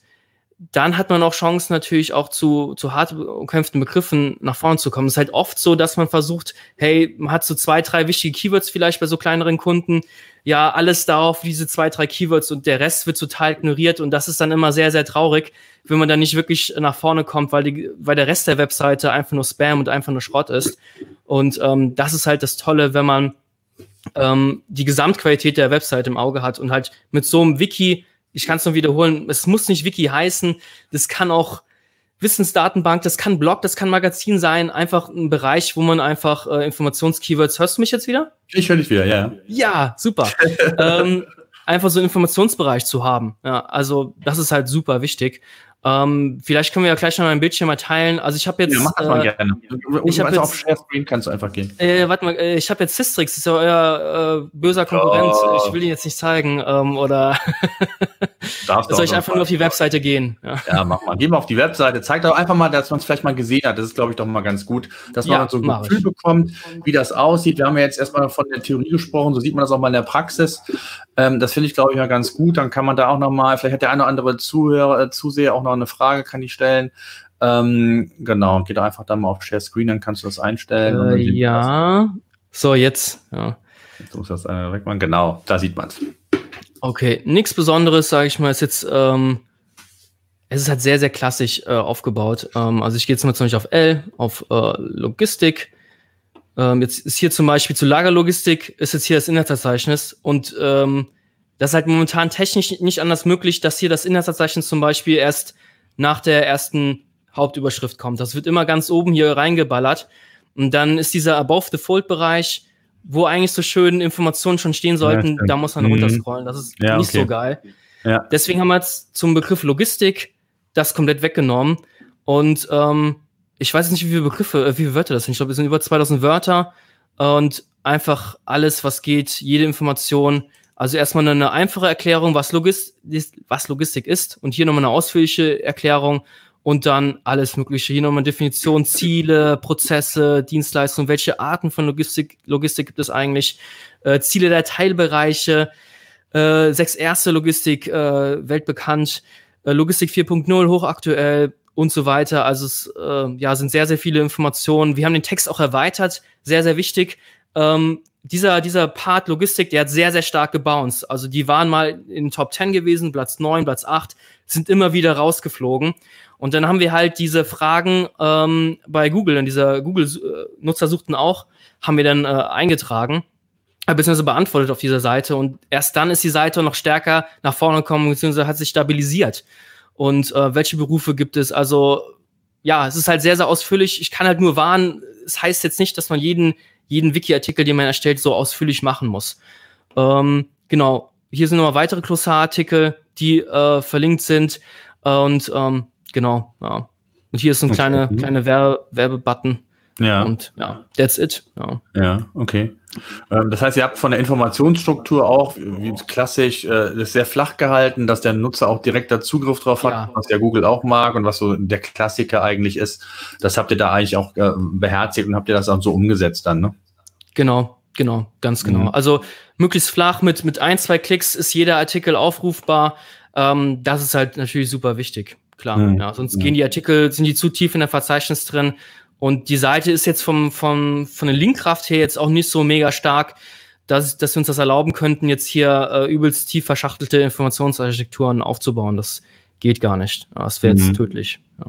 dann hat man auch Chancen natürlich auch zu, zu hart umkämpften Begriffen nach vorne zu kommen. Es ist halt oft so, dass man versucht, hey, man hat so zwei, drei wichtige Keywords vielleicht bei so kleineren Kunden, ja, alles darauf, diese zwei, drei Keywords und der Rest wird total ignoriert und das ist dann immer sehr, sehr traurig, wenn man dann nicht wirklich nach vorne kommt, weil, die, weil der Rest der Webseite einfach nur Spam und einfach nur Schrott ist. Und ähm, das ist halt das Tolle, wenn man ähm, die Gesamtqualität der Webseite im Auge hat und halt mit so einem Wiki ich kann es nur wiederholen, es muss nicht Wiki heißen, das kann auch Wissensdatenbank, das kann Blog, das kann Magazin sein, einfach ein Bereich, wo man einfach äh, Informationskeywords. Hörst du mich jetzt wieder? Ich höre dich wieder, ja. Ja, super. ähm, einfach so einen Informationsbereich zu haben. Ja, also das ist halt super wichtig. Ähm, vielleicht können wir ja gleich noch ein Bildschirm mal teilen. Also ich habe jetzt. Ja, mach das mal äh, gerne. Ich habe jetzt auf Share Screen kannst du einfach gehen. Äh, warte mal, äh, ich habe jetzt Systrix, das ist ja euer äh, böser Konkurrent. Oh. Ich will ihn jetzt nicht zeigen. Ähm, oder soll ich einfach nur auf die Webseite gehen? Ja. ja, mach mal. Geh mal auf die Webseite. Zeig doch einfach mal, dass man es vielleicht mal gesehen hat. Das ist, glaube ich, doch mal ganz gut, dass man ja, so ein Gefühl ich. bekommt, wie das aussieht. Wir haben ja jetzt erstmal von der Theorie gesprochen, so sieht man das auch mal in der Praxis. Ähm, das finde ich, glaube ich, ja ganz gut. Dann kann man da auch noch mal, vielleicht hat der eine oder andere Zuhörer, äh, Zuseher auch noch eine Frage, kann ich stellen. Ähm, genau, geh da einfach dann mal auf Share Screen, dann kannst du das einstellen. Äh, ja, so jetzt. Ja. Jetzt muss das äh, wegmachen. Genau, da sieht man es. Okay, nichts Besonderes, sage ich mal, ist jetzt, ähm, es ist halt sehr, sehr klassisch äh, aufgebaut. Ähm, also ich gehe jetzt mal zum Beispiel auf L, auf äh, Logistik. Ähm, jetzt ist hier zum Beispiel zu Lagerlogistik, ist jetzt hier das Inhaltsverzeichnis und ähm, das ist halt momentan technisch nicht anders möglich, dass hier das Inhaltsverzeichnis zum Beispiel erst nach der ersten Hauptüberschrift kommt. Das wird immer ganz oben hier reingeballert. Und dann ist dieser Above the Fold Bereich, wo eigentlich so schön Informationen schon stehen sollten, ja, da muss man mhm. runterscrollen. Das ist ja, nicht okay. so geil. Ja. Deswegen haben wir jetzt zum Begriff Logistik das komplett weggenommen. Und ähm, ich weiß nicht, wie viele Begriffe, äh, wie viele Wörter das sind. Ich glaube, es sind über 2000 Wörter und einfach alles, was geht, jede Information. Also erstmal eine einfache Erklärung, was, Logist was Logistik ist und hier nochmal eine ausführliche Erklärung und dann alles Mögliche. Hier nochmal Definition, Ziele, Prozesse, Dienstleistungen, welche Arten von Logistik, Logistik gibt es eigentlich, äh, Ziele der Teilbereiche, äh, sechs erste Logistik, äh, weltbekannt, äh, Logistik 4.0, hochaktuell, und so weiter. Also es äh, ja, sind sehr, sehr viele Informationen. Wir haben den Text auch erweitert, sehr, sehr wichtig. Ähm, dieser, dieser Part Logistik, der hat sehr, sehr stark gebounced. Also die waren mal in Top 10 gewesen, Platz 9, Platz 8, sind immer wieder rausgeflogen. Und dann haben wir halt diese Fragen ähm, bei Google, in dieser Google-Nutzer suchten auch, haben wir dann äh, eingetragen, äh, beziehungsweise beantwortet auf dieser Seite. Und erst dann ist die Seite noch stärker nach vorne gekommen, beziehungsweise hat sich stabilisiert und äh, welche Berufe gibt es. Also ja, es ist halt sehr, sehr ausführlich. Ich kann halt nur warnen, es heißt jetzt nicht, dass man jeden, jeden Wiki-Artikel, den man erstellt, so ausführlich machen muss. Ähm, genau, hier sind nochmal weitere Glossarartikel, die äh, verlinkt sind. und ähm, genau, ja. Und hier ist ein okay. kleiner kleine Werbe Werbebutton. Ja. Und ja, that's it. Ja, ja okay. Ähm, das heißt, ihr habt von der Informationsstruktur auch, wie klassisch, äh, das sehr flach gehalten, dass der Nutzer auch direkter Zugriff drauf hat, ja. was ja Google auch mag und was so der Klassiker eigentlich ist. Das habt ihr da eigentlich auch äh, beherzigt und habt ihr das auch so umgesetzt dann, ne? Genau, genau, ganz genau. Mhm. Also möglichst flach mit, mit ein, zwei Klicks ist jeder Artikel aufrufbar. Ähm, das ist halt natürlich super wichtig. Klar, mhm. ja, sonst mhm. gehen die Artikel, sind die zu tief in der Verzeichnis drin und die Seite ist jetzt vom, vom, von der Linkkraft her jetzt auch nicht so mega stark, dass, dass wir uns das erlauben könnten, jetzt hier äh, übelst tief verschachtelte Informationsarchitekturen aufzubauen. Das geht gar nicht. Das wäre jetzt mhm. tödlich. Ja.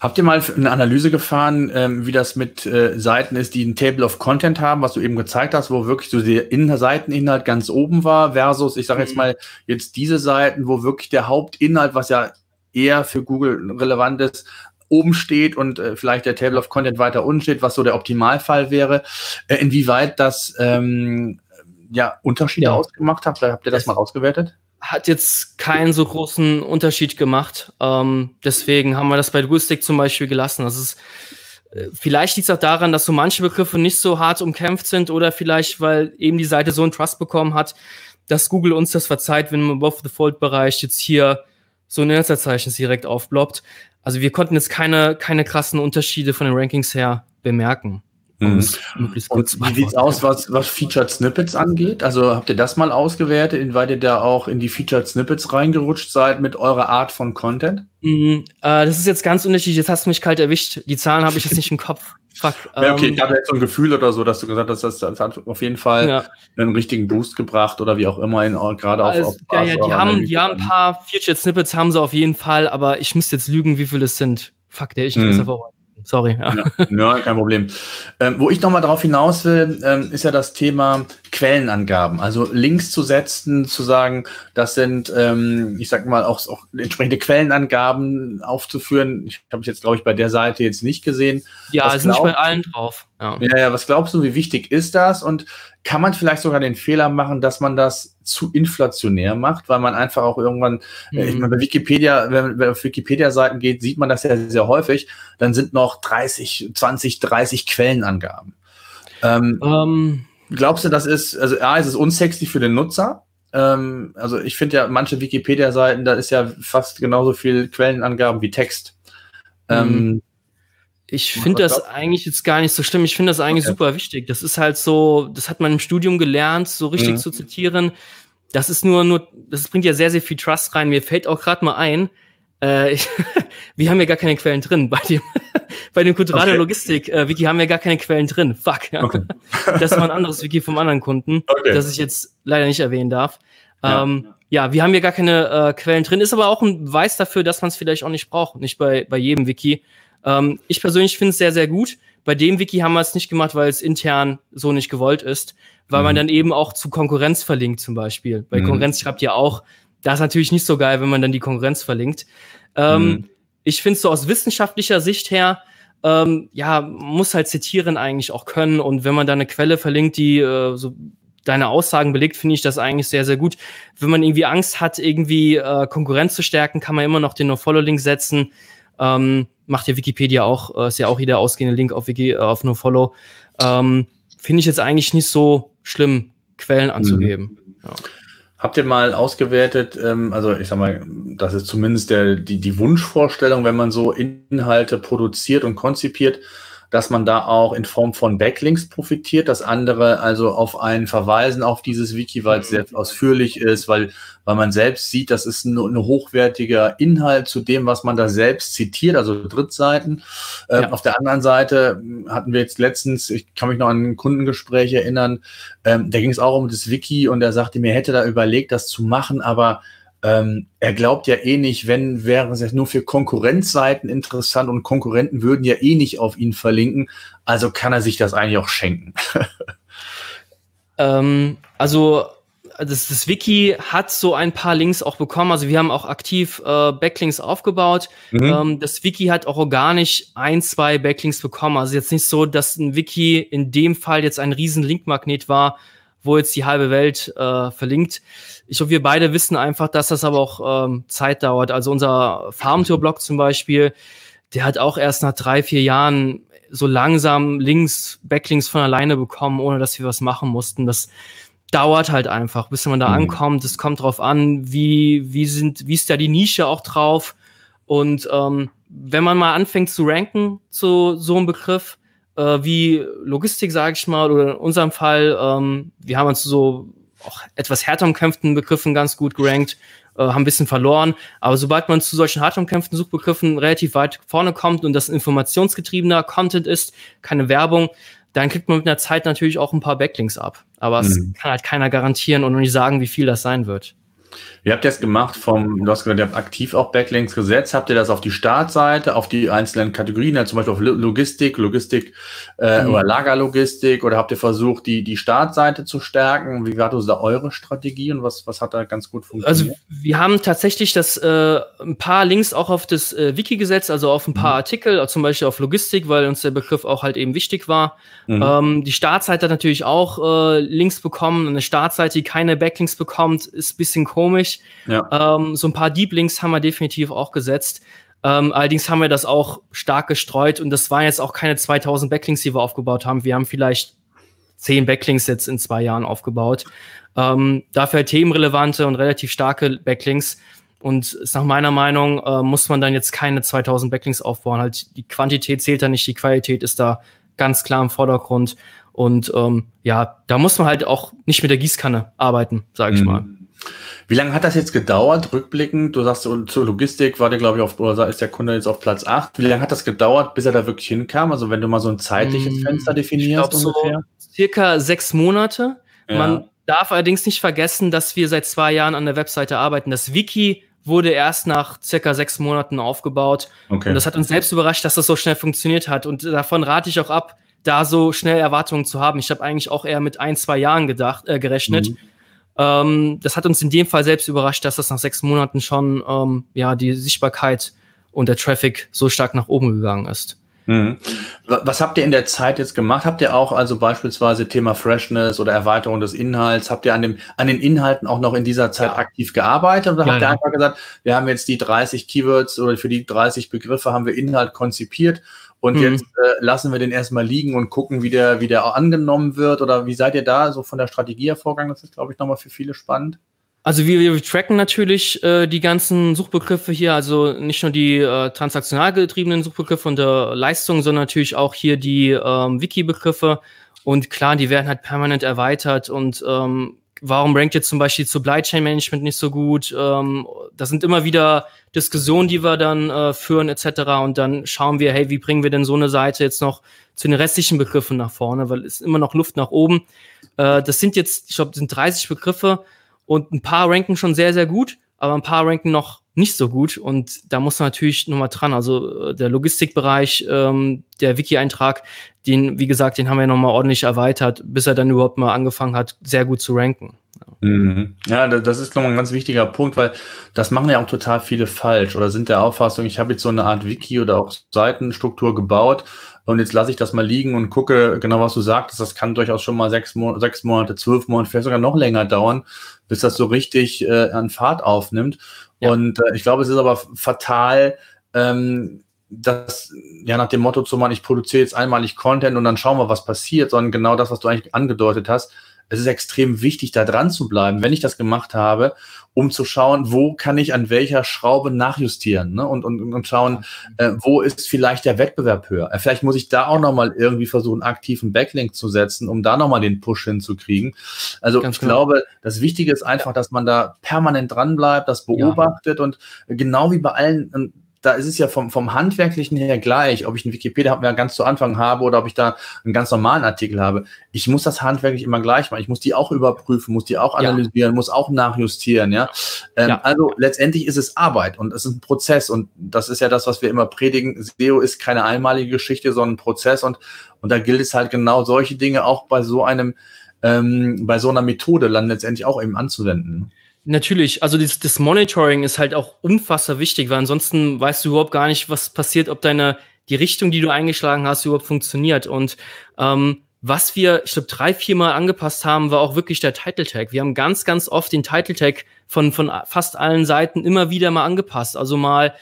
Habt ihr mal eine Analyse gefahren, ähm, wie das mit äh, Seiten ist, die ein Table of Content haben, was du eben gezeigt hast, wo wirklich so der In Seiteninhalt ganz oben war, versus, ich sage jetzt mhm. mal, jetzt diese Seiten, wo wirklich der Hauptinhalt, was ja eher für Google relevant ist, oben steht und äh, vielleicht der Table of Content weiter unten steht, was so der Optimalfall wäre. Äh, inwieweit das ähm, ja Unterschiede ja. ausgemacht hat, habt ihr das, das mal ausgewertet? Hat jetzt keinen so großen Unterschied gemacht. Ähm, deswegen haben wir das bei Duistic zum Beispiel gelassen. Das ist äh, Vielleicht liegt es auch daran, dass so manche Begriffe nicht so hart umkämpft sind oder vielleicht, weil eben die Seite so einen Trust bekommen hat, dass Google uns das verzeiht, wenn im Above-the-Fold-Bereich jetzt hier so ein Inhaltsverzeichnis direkt aufbloppt. Also wir konnten jetzt keine, keine krassen Unterschiede von den Rankings her bemerken. Mhm. Und wie sieht's aus, was, was Featured Snippets angeht? Also habt ihr das mal ausgewertet, inwieweit ihr da auch in die Featured Snippets reingerutscht seid mit eurer Art von Content? Mhm, äh, das ist jetzt ganz unterschiedlich. Jetzt hast du mich kalt erwischt. Die Zahlen habe ich jetzt nicht im Kopf. Fuck. Ja, okay, ähm, ich habe jetzt so ein Gefühl oder so, dass du gesagt hast, das, das hat auf jeden Fall ja. einen richtigen Boost gebracht oder wie auch immer, in, gerade also, auf, auf Ja, ja, die haben, die haben ein paar Featured Snippets haben sie auf jeden Fall, aber ich müsste jetzt lügen, wie viele es sind. Fuck, der ich mhm. besser Sorry. Ja. ja, kein Problem. Ähm, wo ich nochmal drauf hinaus will, ähm, ist ja das Thema Quellenangaben, also Links zu setzen, zu sagen, das sind, ähm, ich sag mal, auch, auch entsprechende Quellenangaben aufzuführen. Ich habe es jetzt, glaube ich, bei der Seite jetzt nicht gesehen. Ja, was ist nicht bei allen drauf. Ja. ja, ja, was glaubst du, wie wichtig ist das? Und kann man vielleicht sogar den Fehler machen, dass man das zu inflationär macht, weil man einfach auch irgendwann, mhm. ich meine, bei Wikipedia, wenn man auf Wikipedia-Seiten geht, sieht man das ja sehr häufig, dann sind noch 30, 20, 30 Quellenangaben. Ähm, um. Glaubst du, das ist, also A, ist es unsexy für den Nutzer? Ähm, also ich finde ja, manche Wikipedia-Seiten, da ist ja fast genauso viel Quellenangaben wie Text. Mhm. Ähm, ich finde das eigentlich jetzt gar nicht so schlimm. Ich finde das eigentlich okay. super wichtig. Das ist halt so, das hat man im Studium gelernt, so richtig mhm. zu zitieren. Das ist nur, nur, das bringt ja sehr, sehr viel Trust rein. Mir fällt auch gerade mal ein, äh, ich, wir haben ja gar keine Quellen drin. Bei dem, bei dem Kulturale okay. Logistik äh, Wiki haben wir gar keine Quellen drin. Fuck. Ja. Okay. Das war ein anderes Wiki vom anderen Kunden, okay. das ich jetzt leider nicht erwähnen darf. Ja, ähm, ja wir haben hier gar keine äh, Quellen drin. Ist aber auch ein Beweis dafür, dass man es vielleicht auch nicht braucht. Nicht bei, bei jedem Wiki. Ähm, ich persönlich finde es sehr, sehr gut. Bei dem Wiki haben wir es nicht gemacht, weil es intern so nicht gewollt ist, weil mhm. man dann eben auch zu Konkurrenz verlinkt zum Beispiel. Bei mhm. Konkurrenz schreibt ihr auch, das ist natürlich nicht so geil, wenn man dann die Konkurrenz verlinkt. Ähm, mhm. Ich finde so aus wissenschaftlicher Sicht her, ähm, ja, muss halt zitieren eigentlich auch können. Und wenn man da eine Quelle verlinkt, die äh, so deine Aussagen belegt, finde ich das eigentlich sehr, sehr gut. Wenn man irgendwie Angst hat, irgendwie äh, Konkurrenz zu stärken, kann man immer noch den No-Follow-Link setzen. Ähm, macht ja Wikipedia auch, äh, ist ja auch jeder ausgehende Link auf, Wiki, äh, auf No-Follow. Ähm, finde ich jetzt eigentlich nicht so schlimm, Quellen anzugeben. Mhm. Ja. Habt ihr mal ausgewertet, ähm, also ich sag mal, das ist zumindest der, die, die Wunschvorstellung, wenn man so Inhalte produziert und konzipiert, dass man da auch in Form von Backlinks profitiert, dass andere also auf einen verweisen auf dieses Wiki, weil es sehr ausführlich ist, weil, weil man selbst sieht, das ist ein, ein hochwertiger Inhalt zu dem, was man da selbst zitiert, also Drittseiten. Ähm, ja. Auf der anderen Seite hatten wir jetzt letztens, ich kann mich noch an ein Kundengespräch erinnern, ähm, da ging es auch um das Wiki und er sagte mir, hätte da überlegt, das zu machen, aber ähm, er glaubt ja eh nicht, wenn wäre es nur für Konkurrenzseiten interessant und Konkurrenten würden ja eh nicht auf ihn verlinken. Also kann er sich das eigentlich auch schenken. ähm, also das, das Wiki hat so ein paar Links auch bekommen. Also wir haben auch aktiv äh, Backlinks aufgebaut. Mhm. Ähm, das Wiki hat auch organisch ein, zwei Backlinks bekommen. Also jetzt nicht so, dass ein Wiki in dem Fall jetzt ein riesen Linkmagnet war, wo jetzt die halbe Welt äh, verlinkt. Ich glaube, wir beide wissen einfach, dass das aber auch ähm, Zeit dauert. Also unser Farmtour-Blog zum Beispiel, der hat auch erst nach drei, vier Jahren so langsam Links, Backlinks von alleine bekommen, ohne dass wir was machen mussten. Das dauert halt einfach, bis man da mhm. ankommt. Es kommt drauf an, wie, wie sind, wie ist da die Nische auch drauf. Und ähm, wenn man mal anfängt zu ranken zu so einem Begriff, äh, wie Logistik, sage ich mal, oder in unserem Fall, ähm, wir haben uns so auch etwas härter umkämpften Begriffen ganz gut gerankt, äh, haben ein bisschen verloren. Aber sobald man zu solchen hart umkämpften Suchbegriffen relativ weit vorne kommt und das informationsgetriebener Content ist, keine Werbung, dann kriegt man mit der Zeit natürlich auch ein paar Backlinks ab. Aber mhm. es kann halt keiner garantieren und nicht sagen, wie viel das sein wird. Wie habt ihr das gemacht vom, du hast gesagt, ihr habt aktiv auch Backlinks gesetzt. Habt ihr das auf die Startseite, auf die einzelnen Kategorien, also zum Beispiel auf Logistik, Logistik äh, mhm. oder Lagerlogistik oder habt ihr versucht, die, die Startseite zu stärken? Wie war das da eure Strategie und was, was hat da ganz gut funktioniert? Also wir haben tatsächlich das äh, ein paar Links auch auf das äh, Wiki gesetzt, also auf ein paar mhm. Artikel, zum Beispiel auf Logistik, weil uns der Begriff auch halt eben wichtig war. Mhm. Ähm, die Startseite hat natürlich auch äh, Links bekommen. Eine Startseite, die keine Backlinks bekommt, ist bisschen komisch. Ja. Ähm, so ein paar Deep Links haben wir definitiv auch gesetzt. Ähm, allerdings haben wir das auch stark gestreut und das waren jetzt auch keine 2000 Backlinks, die wir aufgebaut haben. Wir haben vielleicht 10 Backlinks jetzt in zwei Jahren aufgebaut. Ähm, dafür themenrelevante und relativ starke Backlinks. Und ist nach meiner Meinung äh, muss man dann jetzt keine 2000 Backlinks aufbauen. Halt die Quantität zählt da nicht, die Qualität ist da ganz klar im Vordergrund. Und ähm, ja, da muss man halt auch nicht mit der Gießkanne arbeiten, sage ich mhm. mal. Wie lange hat das jetzt gedauert, rückblickend? Du sagst, zur Logistik war der, glaube ich, auf, oder ist der Kunde jetzt auf Platz 8. Wie lange hat das gedauert, bis er da wirklich hinkam? Also wenn du mal so ein zeitliches mm, Fenster definierst glaub, ungefähr? So circa sechs Monate. Ja. Man darf allerdings nicht vergessen, dass wir seit zwei Jahren an der Webseite arbeiten. Das Wiki wurde erst nach circa sechs Monaten aufgebaut. Okay. Und das hat uns selbst überrascht, dass das so schnell funktioniert hat. Und davon rate ich auch ab, da so schnell Erwartungen zu haben. Ich habe eigentlich auch eher mit ein, zwei Jahren gedacht, äh, gerechnet. Mhm. Ähm, das hat uns in dem Fall selbst überrascht, dass das nach sechs Monaten schon ähm, ja die Sichtbarkeit und der Traffic so stark nach oben gegangen ist. Mhm. Was habt ihr in der Zeit jetzt gemacht? Habt ihr auch also beispielsweise Thema Freshness oder Erweiterung des Inhalts? Habt ihr an, dem, an den Inhalten auch noch in dieser Zeit ja. aktiv gearbeitet? Oder ja, habt ihr ja. einfach gesagt, wir haben jetzt die 30 Keywords oder für die 30 Begriffe haben wir Inhalt konzipiert und mhm. jetzt äh, lassen wir den erstmal liegen und gucken, wie der, wie der angenommen wird? Oder wie seid ihr da so von der Strategie hervorgegangen? Das ist, glaube ich, nochmal für viele spannend. Also wir, wir tracken natürlich äh, die ganzen Suchbegriffe hier, also nicht nur die äh, transaktional getriebenen Suchbegriffe und der Leistung, sondern natürlich auch hier die ähm, Wiki-Begriffe. Und klar, die werden halt permanent erweitert. Und ähm, warum rankt jetzt zum Beispiel Supply Chain Management nicht so gut? Ähm, das sind immer wieder Diskussionen, die wir dann äh, führen etc. Und dann schauen wir, hey, wie bringen wir denn so eine Seite jetzt noch zu den restlichen Begriffen nach vorne? Weil es ist immer noch Luft nach oben. Äh, das sind jetzt, ich glaube, sind 30 Begriffe. Und ein paar ranken schon sehr, sehr gut, aber ein paar ranken noch nicht so gut. Und da muss man natürlich nochmal dran. Also äh, der Logistikbereich, ähm, der Wiki-Eintrag, den, wie gesagt, den haben wir nochmal ordentlich erweitert, bis er dann überhaupt mal angefangen hat, sehr gut zu ranken. Mhm. Ja, das ist nochmal ein ganz wichtiger Punkt, weil das machen ja auch total viele falsch oder sind der Auffassung, ich habe jetzt so eine Art Wiki oder auch Seitenstruktur gebaut und jetzt lasse ich das mal liegen und gucke, genau was du sagtest, das kann durchaus schon mal sechs, Mo sechs Monate, zwölf Monate, vielleicht sogar noch länger dauern, bis das so richtig äh, an Fahrt aufnimmt. Und äh, ich glaube, es ist aber fatal, ähm, das ja nach dem Motto zu machen, ich produziere jetzt einmalig Content und dann schauen wir, was passiert, sondern genau das, was du eigentlich angedeutet hast, es ist extrem wichtig, da dran zu bleiben, wenn ich das gemacht habe, um zu schauen, wo kann ich an welcher Schraube nachjustieren ne? und, und, und schauen, äh, wo ist vielleicht der Wettbewerb höher. Äh, vielleicht muss ich da auch nochmal irgendwie versuchen, aktiven Backlink zu setzen, um da nochmal den Push hinzukriegen. Also Ganz ich genau. glaube, das Wichtige ist einfach, dass man da permanent dran bleibt, das beobachtet ja. und genau wie bei allen da ist es ja vom, vom Handwerklichen her gleich, ob ich einen Wikipedia hatten wir ganz zu Anfang habe oder ob ich da einen ganz normalen Artikel habe. Ich muss das handwerklich immer gleich machen. Ich muss die auch überprüfen, muss die auch analysieren, ja. muss auch nachjustieren, ja? Ähm, ja. Also letztendlich ist es Arbeit und es ist ein Prozess und das ist ja das, was wir immer predigen. SEO ist keine einmalige Geschichte, sondern ein Prozess und, und da gilt es halt genau solche Dinge auch bei so einem, ähm, bei so einer Methode dann letztendlich auch eben anzuwenden. Natürlich, also das, das Monitoring ist halt auch unfassbar wichtig, weil ansonsten weißt du überhaupt gar nicht, was passiert, ob deine die Richtung, die du eingeschlagen hast, überhaupt funktioniert. Und ähm, was wir, ich glaube, drei, vier Mal angepasst haben, war auch wirklich der Title Tag. Wir haben ganz, ganz oft den Title Tag von, von fast allen Seiten immer wieder mal angepasst. Also mal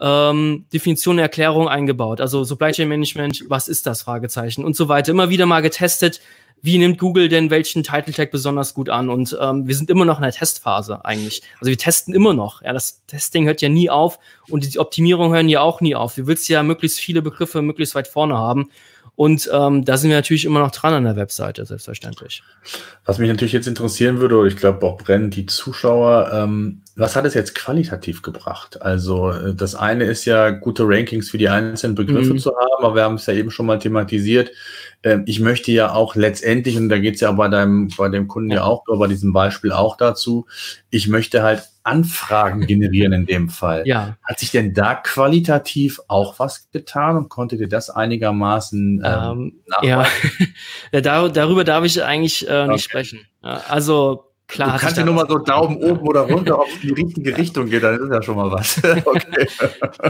ähm, Definition, Erklärung eingebaut. Also Supply Chain Management, was ist das? Fragezeichen und so weiter. Immer wieder mal getestet, wie nimmt Google denn welchen Title Tag besonders gut an? Und ähm, wir sind immer noch in der Testphase eigentlich. Also wir testen immer noch. Ja, das Testing hört ja nie auf und die Optimierung hören ja auch nie auf. Du willst ja möglichst viele Begriffe möglichst weit vorne haben. Und ähm, da sind wir natürlich immer noch dran an der Webseite, selbstverständlich. Was mich natürlich jetzt interessieren würde, oder ich glaube auch brennen die Zuschauer, ähm, was hat es jetzt qualitativ gebracht? Also äh, das eine ist ja, gute Rankings für die einzelnen Begriffe mhm. zu haben, aber wir haben es ja eben schon mal thematisiert. Ähm, ich möchte ja auch letztendlich, und da geht es ja bei deinem, bei dem Kunden ja auch, bei diesem Beispiel auch dazu, ich möchte halt Anfragen generieren in dem Fall. Ja. Hat sich denn da qualitativ auch was getan und konntet ihr das einigermaßen ähm, ähm Ja, Dar darüber darf ich eigentlich äh, nicht okay. sprechen. Also Klar, du kannst ja nur mal so Daumen oben oder runter, ob es in die richtige Richtung geht, dann ist ja schon mal was. okay.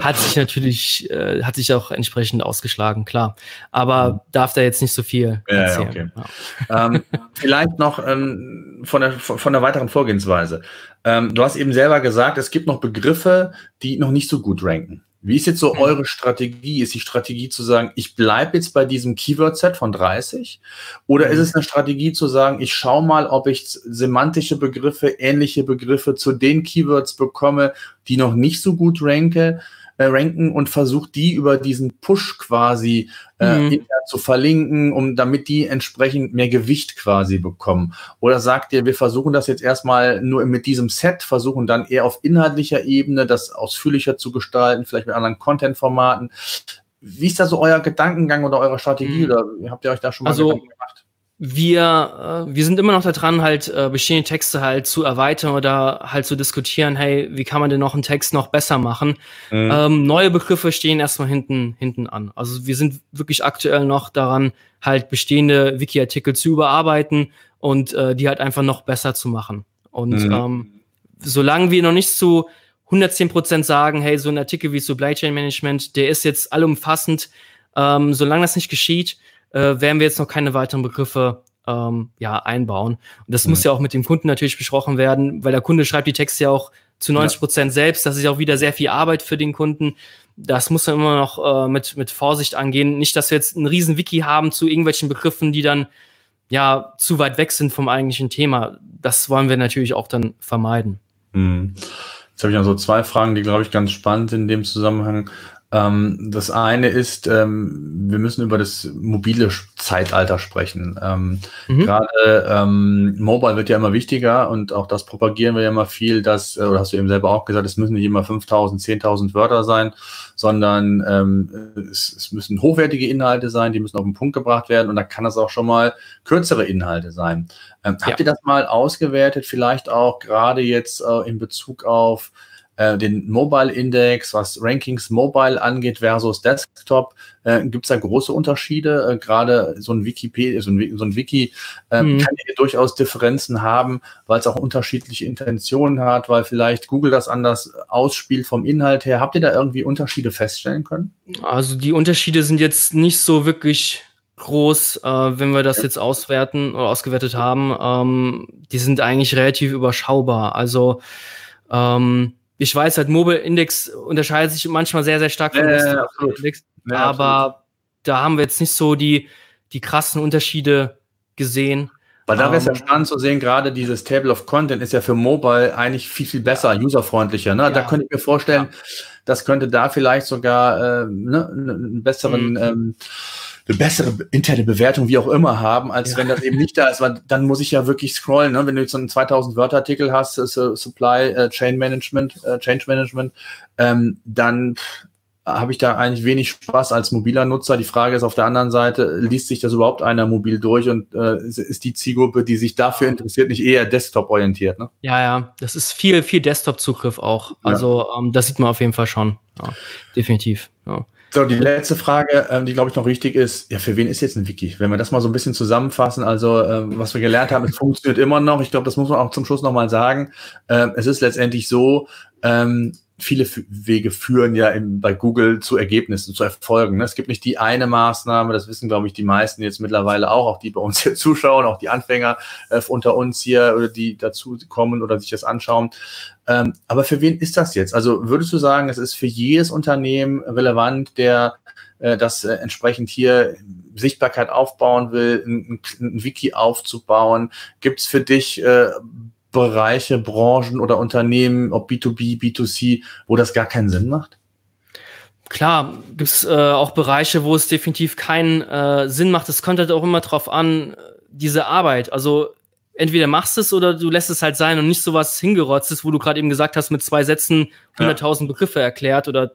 Hat sich natürlich, äh, hat sich auch entsprechend ausgeschlagen, klar. Aber mhm. darf da jetzt nicht so viel erzählen. Ja, okay. ja. ähm, vielleicht noch ähm, von, der, von der weiteren Vorgehensweise. Ähm, du hast eben selber gesagt, es gibt noch Begriffe, die noch nicht so gut ranken. Wie ist jetzt so mhm. eure Strategie? Ist die Strategie zu sagen, ich bleibe jetzt bei diesem Keyword-Set von 30? Oder ist mhm. es eine Strategie zu sagen, ich schaue mal, ob ich semantische Begriffe, ähnliche Begriffe zu den Keywords bekomme, die noch nicht so gut ranke? Äh, ranken und versucht die über diesen Push quasi äh, mhm. zu verlinken, um damit die entsprechend mehr Gewicht quasi bekommen. Oder sagt ihr, wir versuchen das jetzt erstmal nur mit diesem Set, versuchen dann eher auf inhaltlicher Ebene das ausführlicher zu gestalten, vielleicht mit anderen Content-Formaten. Wie ist da so euer Gedankengang oder eure Strategie? Mhm. Oder habt ihr euch da schon mal also, Gedanken gemacht? Wir, äh, wir sind immer noch daran, halt äh, bestehende Texte halt zu erweitern oder halt zu diskutieren, hey, wie kann man denn noch einen Text noch besser machen? Mhm. Ähm, neue Begriffe stehen erstmal hinten, hinten an. Also wir sind wirklich aktuell noch daran, halt bestehende Wiki-Artikel zu überarbeiten und äh, die halt einfach noch besser zu machen. Und mhm. ähm, solange wir noch nicht zu 110 Prozent sagen, hey, so ein Artikel wie Supply Chain Management, der ist jetzt allumfassend, ähm, solange das nicht geschieht, äh, werden wir jetzt noch keine weiteren Begriffe ähm, ja, einbauen. Und das mhm. muss ja auch mit dem Kunden natürlich besprochen werden, weil der Kunde schreibt die Texte ja auch zu 90 Prozent ja. selbst. Das ist auch wieder sehr viel Arbeit für den Kunden. Das muss man immer noch äh, mit, mit Vorsicht angehen. Nicht, dass wir jetzt einen riesen Wiki haben zu irgendwelchen Begriffen, die dann ja zu weit weg sind vom eigentlichen Thema. Das wollen wir natürlich auch dann vermeiden. Mhm. Jetzt habe ich noch so zwei Fragen, die, glaube ich, ganz spannend in dem Zusammenhang. Ähm, das eine ist, ähm, wir müssen über das mobile Zeitalter sprechen. Ähm, mhm. Gerade ähm, Mobile wird ja immer wichtiger und auch das propagieren wir ja immer viel, dass, äh, oder hast du eben selber auch gesagt, es müssen nicht immer 5000, 10.000 Wörter sein, sondern ähm, es, es, müssen hochwertige Inhalte sein, die müssen auf den Punkt gebracht werden und da kann es auch schon mal kürzere Inhalte sein. Ähm, ja. Habt ihr das mal ausgewertet, vielleicht auch gerade jetzt äh, in Bezug auf äh, den Mobile Index, was Rankings Mobile angeht versus Desktop, äh, gibt es da große Unterschiede. Äh, Gerade so ein Wikipedia, so ein, so ein Wiki äh, mhm. kann hier durchaus Differenzen haben, weil es auch unterschiedliche Intentionen hat, weil vielleicht Google das anders ausspielt vom Inhalt her. Habt ihr da irgendwie Unterschiede feststellen können? Also die Unterschiede sind jetzt nicht so wirklich groß, äh, wenn wir das jetzt auswerten oder ausgewertet haben. Ähm, die sind eigentlich relativ überschaubar. Also ähm, ich weiß halt, Mobile Index unterscheidet sich manchmal sehr, sehr stark vom äh, Desktop Index, ja, aber absolut. da haben wir jetzt nicht so die, die krassen Unterschiede gesehen. Weil da wäre es ja ähm, spannend zu sehen, gerade dieses Table of Content ist ja für Mobile eigentlich viel, viel besser, userfreundlicher. Ne? Ja. Da könnte ich mir vorstellen, ja. das könnte da vielleicht sogar äh, ne, einen besseren mhm. ähm, eine bessere interne Bewertung, wie auch immer, haben, als ja. wenn das eben nicht da ist. Weil dann muss ich ja wirklich scrollen. Ne? Wenn du jetzt so einen 2000 Wörter Artikel hast, uh, Supply uh, Chain Management, uh, Change Management, ähm, dann habe ich da eigentlich wenig Spaß als mobiler Nutzer. Die Frage ist auf der anderen Seite, liest sich das überhaupt einer mobil durch und äh, ist die Zielgruppe, die sich dafür interessiert, nicht eher Desktop-orientiert? Ne? Ja, ja, das ist viel, viel Desktop-Zugriff auch. Also ja. ähm, das sieht man auf jeden Fall schon. Ja, definitiv. Ja. So, die letzte Frage, ähm, die glaube ich noch richtig ist, ja, für wen ist jetzt ein Wiki? Wenn wir das mal so ein bisschen zusammenfassen, also ähm, was wir gelernt haben, es funktioniert immer noch. Ich glaube, das muss man auch zum Schluss nochmal sagen. Ähm, es ist letztendlich so, viele Wege führen ja in, bei Google zu Ergebnissen, zu Erfolgen. Ne? Es gibt nicht die eine Maßnahme, das wissen, glaube ich, die meisten jetzt mittlerweile auch, auch die bei uns hier zuschauen, auch die Anfänger äh, unter uns hier oder die dazu kommen oder sich das anschauen. Ähm, aber für wen ist das jetzt? Also würdest du sagen, es ist für jedes Unternehmen relevant, der äh, das äh, entsprechend hier Sichtbarkeit aufbauen will, ein, ein Wiki aufzubauen? Gibt es für dich äh, Bereiche, Branchen oder Unternehmen, ob B2B, B2C, wo das gar keinen Sinn macht? Klar, gibt es äh, auch Bereiche, wo es definitiv keinen äh, Sinn macht. Es kommt halt auch immer drauf an, diese Arbeit. Also entweder machst es oder du lässt es halt sein und nicht sowas hingerotztes, wo du gerade eben gesagt hast, mit zwei Sätzen 100.000 ja. Begriffe erklärt oder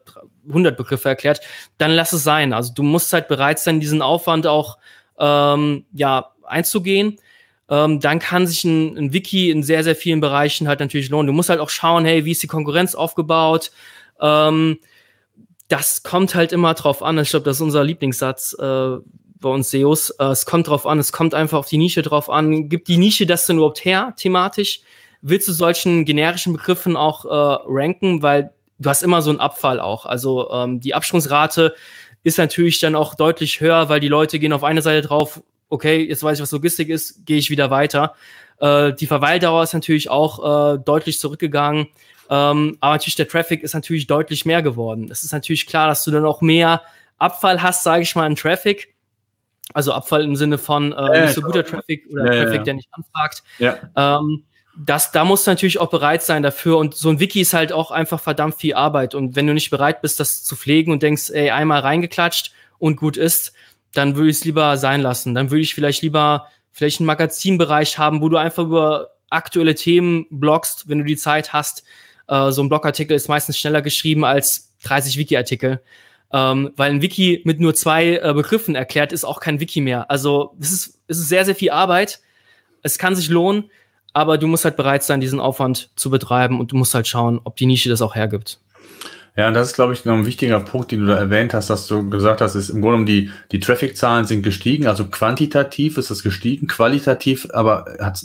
100 Begriffe erklärt, dann lass es sein. Also du musst halt bereit sein, diesen Aufwand auch ähm, ja einzugehen ähm, dann kann sich ein, ein, Wiki in sehr, sehr vielen Bereichen halt natürlich lohnen. Du musst halt auch schauen, hey, wie ist die Konkurrenz aufgebaut? Ähm, das kommt halt immer drauf an. Ich glaube, das ist unser Lieblingssatz äh, bei uns SEOs. Äh, es kommt drauf an, es kommt einfach auf die Nische drauf an. Gibt die Nische das denn überhaupt her, thematisch? Willst du solchen generischen Begriffen auch äh, ranken? Weil du hast immer so einen Abfall auch. Also ähm, die Absprungsrate ist natürlich dann auch deutlich höher, weil die Leute gehen auf eine Seite drauf, okay, jetzt weiß ich, was Logistik ist, gehe ich wieder weiter. Äh, die Verweildauer ist natürlich auch äh, deutlich zurückgegangen. Ähm, aber natürlich der Traffic ist natürlich deutlich mehr geworden. Es ist natürlich klar, dass du dann auch mehr Abfall hast, sage ich mal, in Traffic. Also Abfall im Sinne von äh, nicht so guter Traffic oder ja, Traffic, ja. der nicht anfragt. Ja. Ähm, das, da musst du natürlich auch bereit sein dafür. Und so ein Wiki ist halt auch einfach verdammt viel Arbeit. Und wenn du nicht bereit bist, das zu pflegen und denkst, ey, einmal reingeklatscht und gut ist, dann würde ich es lieber sein lassen. Dann würde ich vielleicht lieber vielleicht einen Magazinbereich haben, wo du einfach über aktuelle Themen bloggst, wenn du die Zeit hast. Äh, so ein Blogartikel ist meistens schneller geschrieben als 30 Wiki-Artikel. Ähm, weil ein Wiki mit nur zwei äh, Begriffen erklärt, ist auch kein Wiki mehr. Also es ist, es ist sehr, sehr viel Arbeit. Es kann sich lohnen, aber du musst halt bereit sein, diesen Aufwand zu betreiben und du musst halt schauen, ob die Nische das auch hergibt. Ja, und das ist, glaube ich, noch ein wichtiger Punkt, den du da erwähnt hast, dass du gesagt hast, ist im Grunde um die, die Traffic-Zahlen sind gestiegen, also quantitativ ist das gestiegen, qualitativ, aber hat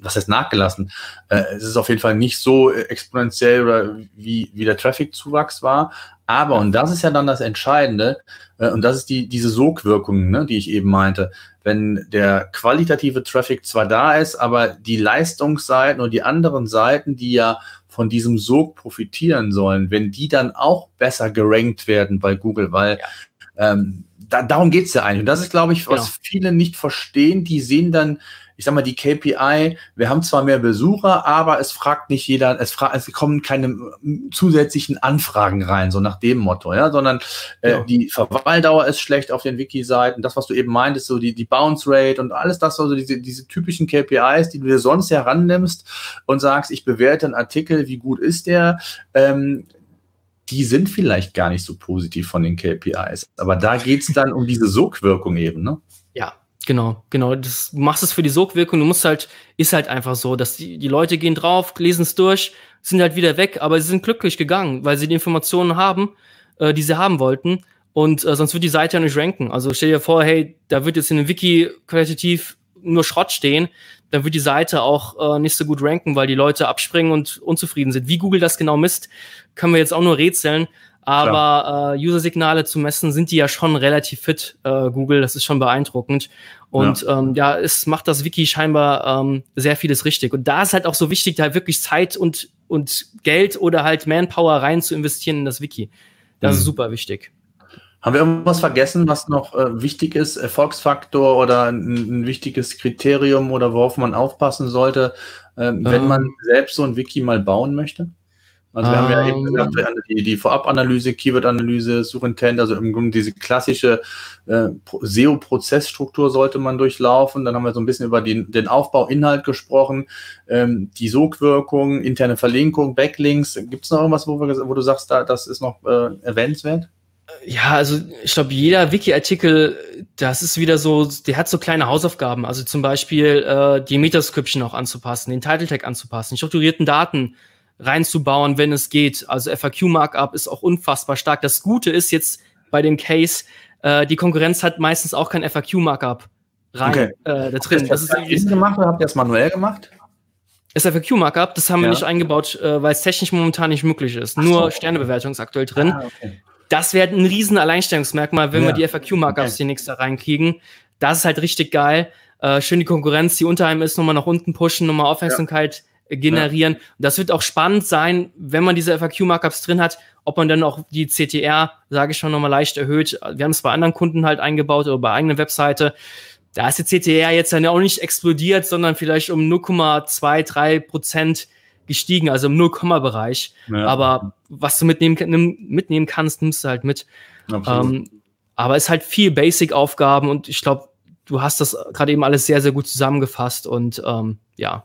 was heißt nachgelassen? Äh, es ist auf jeden Fall nicht so exponentiell oder wie, wie der Traffic-Zuwachs war. Aber, und das ist ja dann das Entscheidende, äh, und das ist die, diese Sogwirkung, ne, die ich eben meinte. Wenn der qualitative Traffic zwar da ist, aber die Leistungsseiten und die anderen Seiten, die ja von diesem Sog profitieren sollen, wenn die dann auch besser gerankt werden bei Google, weil ja. ähm, da, darum geht's ja eigentlich. Und das ist, glaube ich, was genau. viele nicht verstehen. Die sehen dann ich sag mal, die KPI, wir haben zwar mehr Besucher, aber es fragt nicht jeder, es, fragt, es kommen keine zusätzlichen Anfragen rein, so nach dem Motto, ja, sondern äh, ja. die Verweildauer ist schlecht auf den Wiki-Seiten, das, was du eben meintest, so die, die Bounce Rate und alles das, also diese, diese typischen KPIs, die du dir sonst herannimmst und sagst, ich bewerte einen Artikel, wie gut ist der, ähm, die sind vielleicht gar nicht so positiv von den KPIs. Aber da geht's dann um diese Sogwirkung eben, ne? Genau, genau. Das, du machst es für die Sogwirkung. Du musst halt, ist halt einfach so, dass die, die Leute gehen drauf, lesen es durch, sind halt wieder weg, aber sie sind glücklich gegangen, weil sie die Informationen haben, äh, die sie haben wollten. Und äh, sonst wird die Seite ja nicht ranken. Also stell dir vor, hey, da wird jetzt in einem Wiki qualitativ nur Schrott stehen, dann wird die Seite auch äh, nicht so gut ranken, weil die Leute abspringen und unzufrieden sind. Wie Google das genau misst, können wir jetzt auch nur rätseln. Aber äh, User-Signale zu messen, sind die ja schon relativ fit, äh, Google. Das ist schon beeindruckend. Und ja, ähm, ja es macht das Wiki scheinbar ähm, sehr vieles richtig. Und da ist halt auch so wichtig, da wirklich Zeit und, und Geld oder halt Manpower rein zu investieren in das Wiki. Das mhm. ist super wichtig. Haben wir irgendwas vergessen, was noch äh, wichtig ist, Erfolgsfaktor oder ein, ein, wichtiges Kriterium oder worauf man aufpassen sollte, äh, wenn ähm. man selbst so ein Wiki mal bauen möchte? Also wir um, haben ja eben gesagt, die, die Vorab-Analyse, Keyword-Analyse, Suchintent, also im Grunde diese klassische äh, SEO-Prozessstruktur sollte man durchlaufen. Dann haben wir so ein bisschen über den, den Aufbau, Inhalt gesprochen, ähm, die Sogwirkung, interne Verlinkung, Backlinks. Gibt es noch irgendwas, wo, wir, wo du sagst, da, das ist noch äh, erwähnenswert? Ja, also ich glaube, jeder Wiki-Artikel, das ist wieder so, der hat so kleine Hausaufgaben. Also zum Beispiel äh, die Metascription auch anzupassen, den Title-Tag anzupassen, die strukturierten Daten reinzubauen, wenn es geht. Also FAQ-Markup ist auch unfassbar stark. Das Gute ist jetzt bei dem Case, äh, die Konkurrenz hat meistens auch kein FAQ-Markup rein okay. äh, da drin. Das, das ist gemacht oder habt ihr das manuell gemacht? Das FAQ-Markup, das haben ja. wir nicht eingebaut, äh, weil es technisch momentan nicht möglich ist. Ach Nur so. Sternebewertung ist aktuell drin. Ah, okay. Das wäre ein riesen Alleinstellungsmerkmal, wenn ja. wir die FAQ-Markups okay. demnächst da reinkriegen. Das ist halt richtig geil. Äh, schön die Konkurrenz, die unter einem ist, nochmal nach unten pushen, nochmal Aufmerksamkeit ja generieren. Ja. Das wird auch spannend sein, wenn man diese FAQ-Markups drin hat, ob man dann auch die CTR, sage ich schon, nochmal leicht erhöht. Wir haben es bei anderen Kunden halt eingebaut oder bei eigener Webseite. Da ist die CTR jetzt dann auch nicht explodiert, sondern vielleicht um 0,23 Prozent gestiegen, also im 0-Bereich. Ja. Aber was du mitnehmen, mitnehmen kannst, nimmst du halt mit. Ähm, aber es ist halt viel Basic-Aufgaben und ich glaube, du hast das gerade eben alles sehr, sehr gut zusammengefasst und ähm, ja,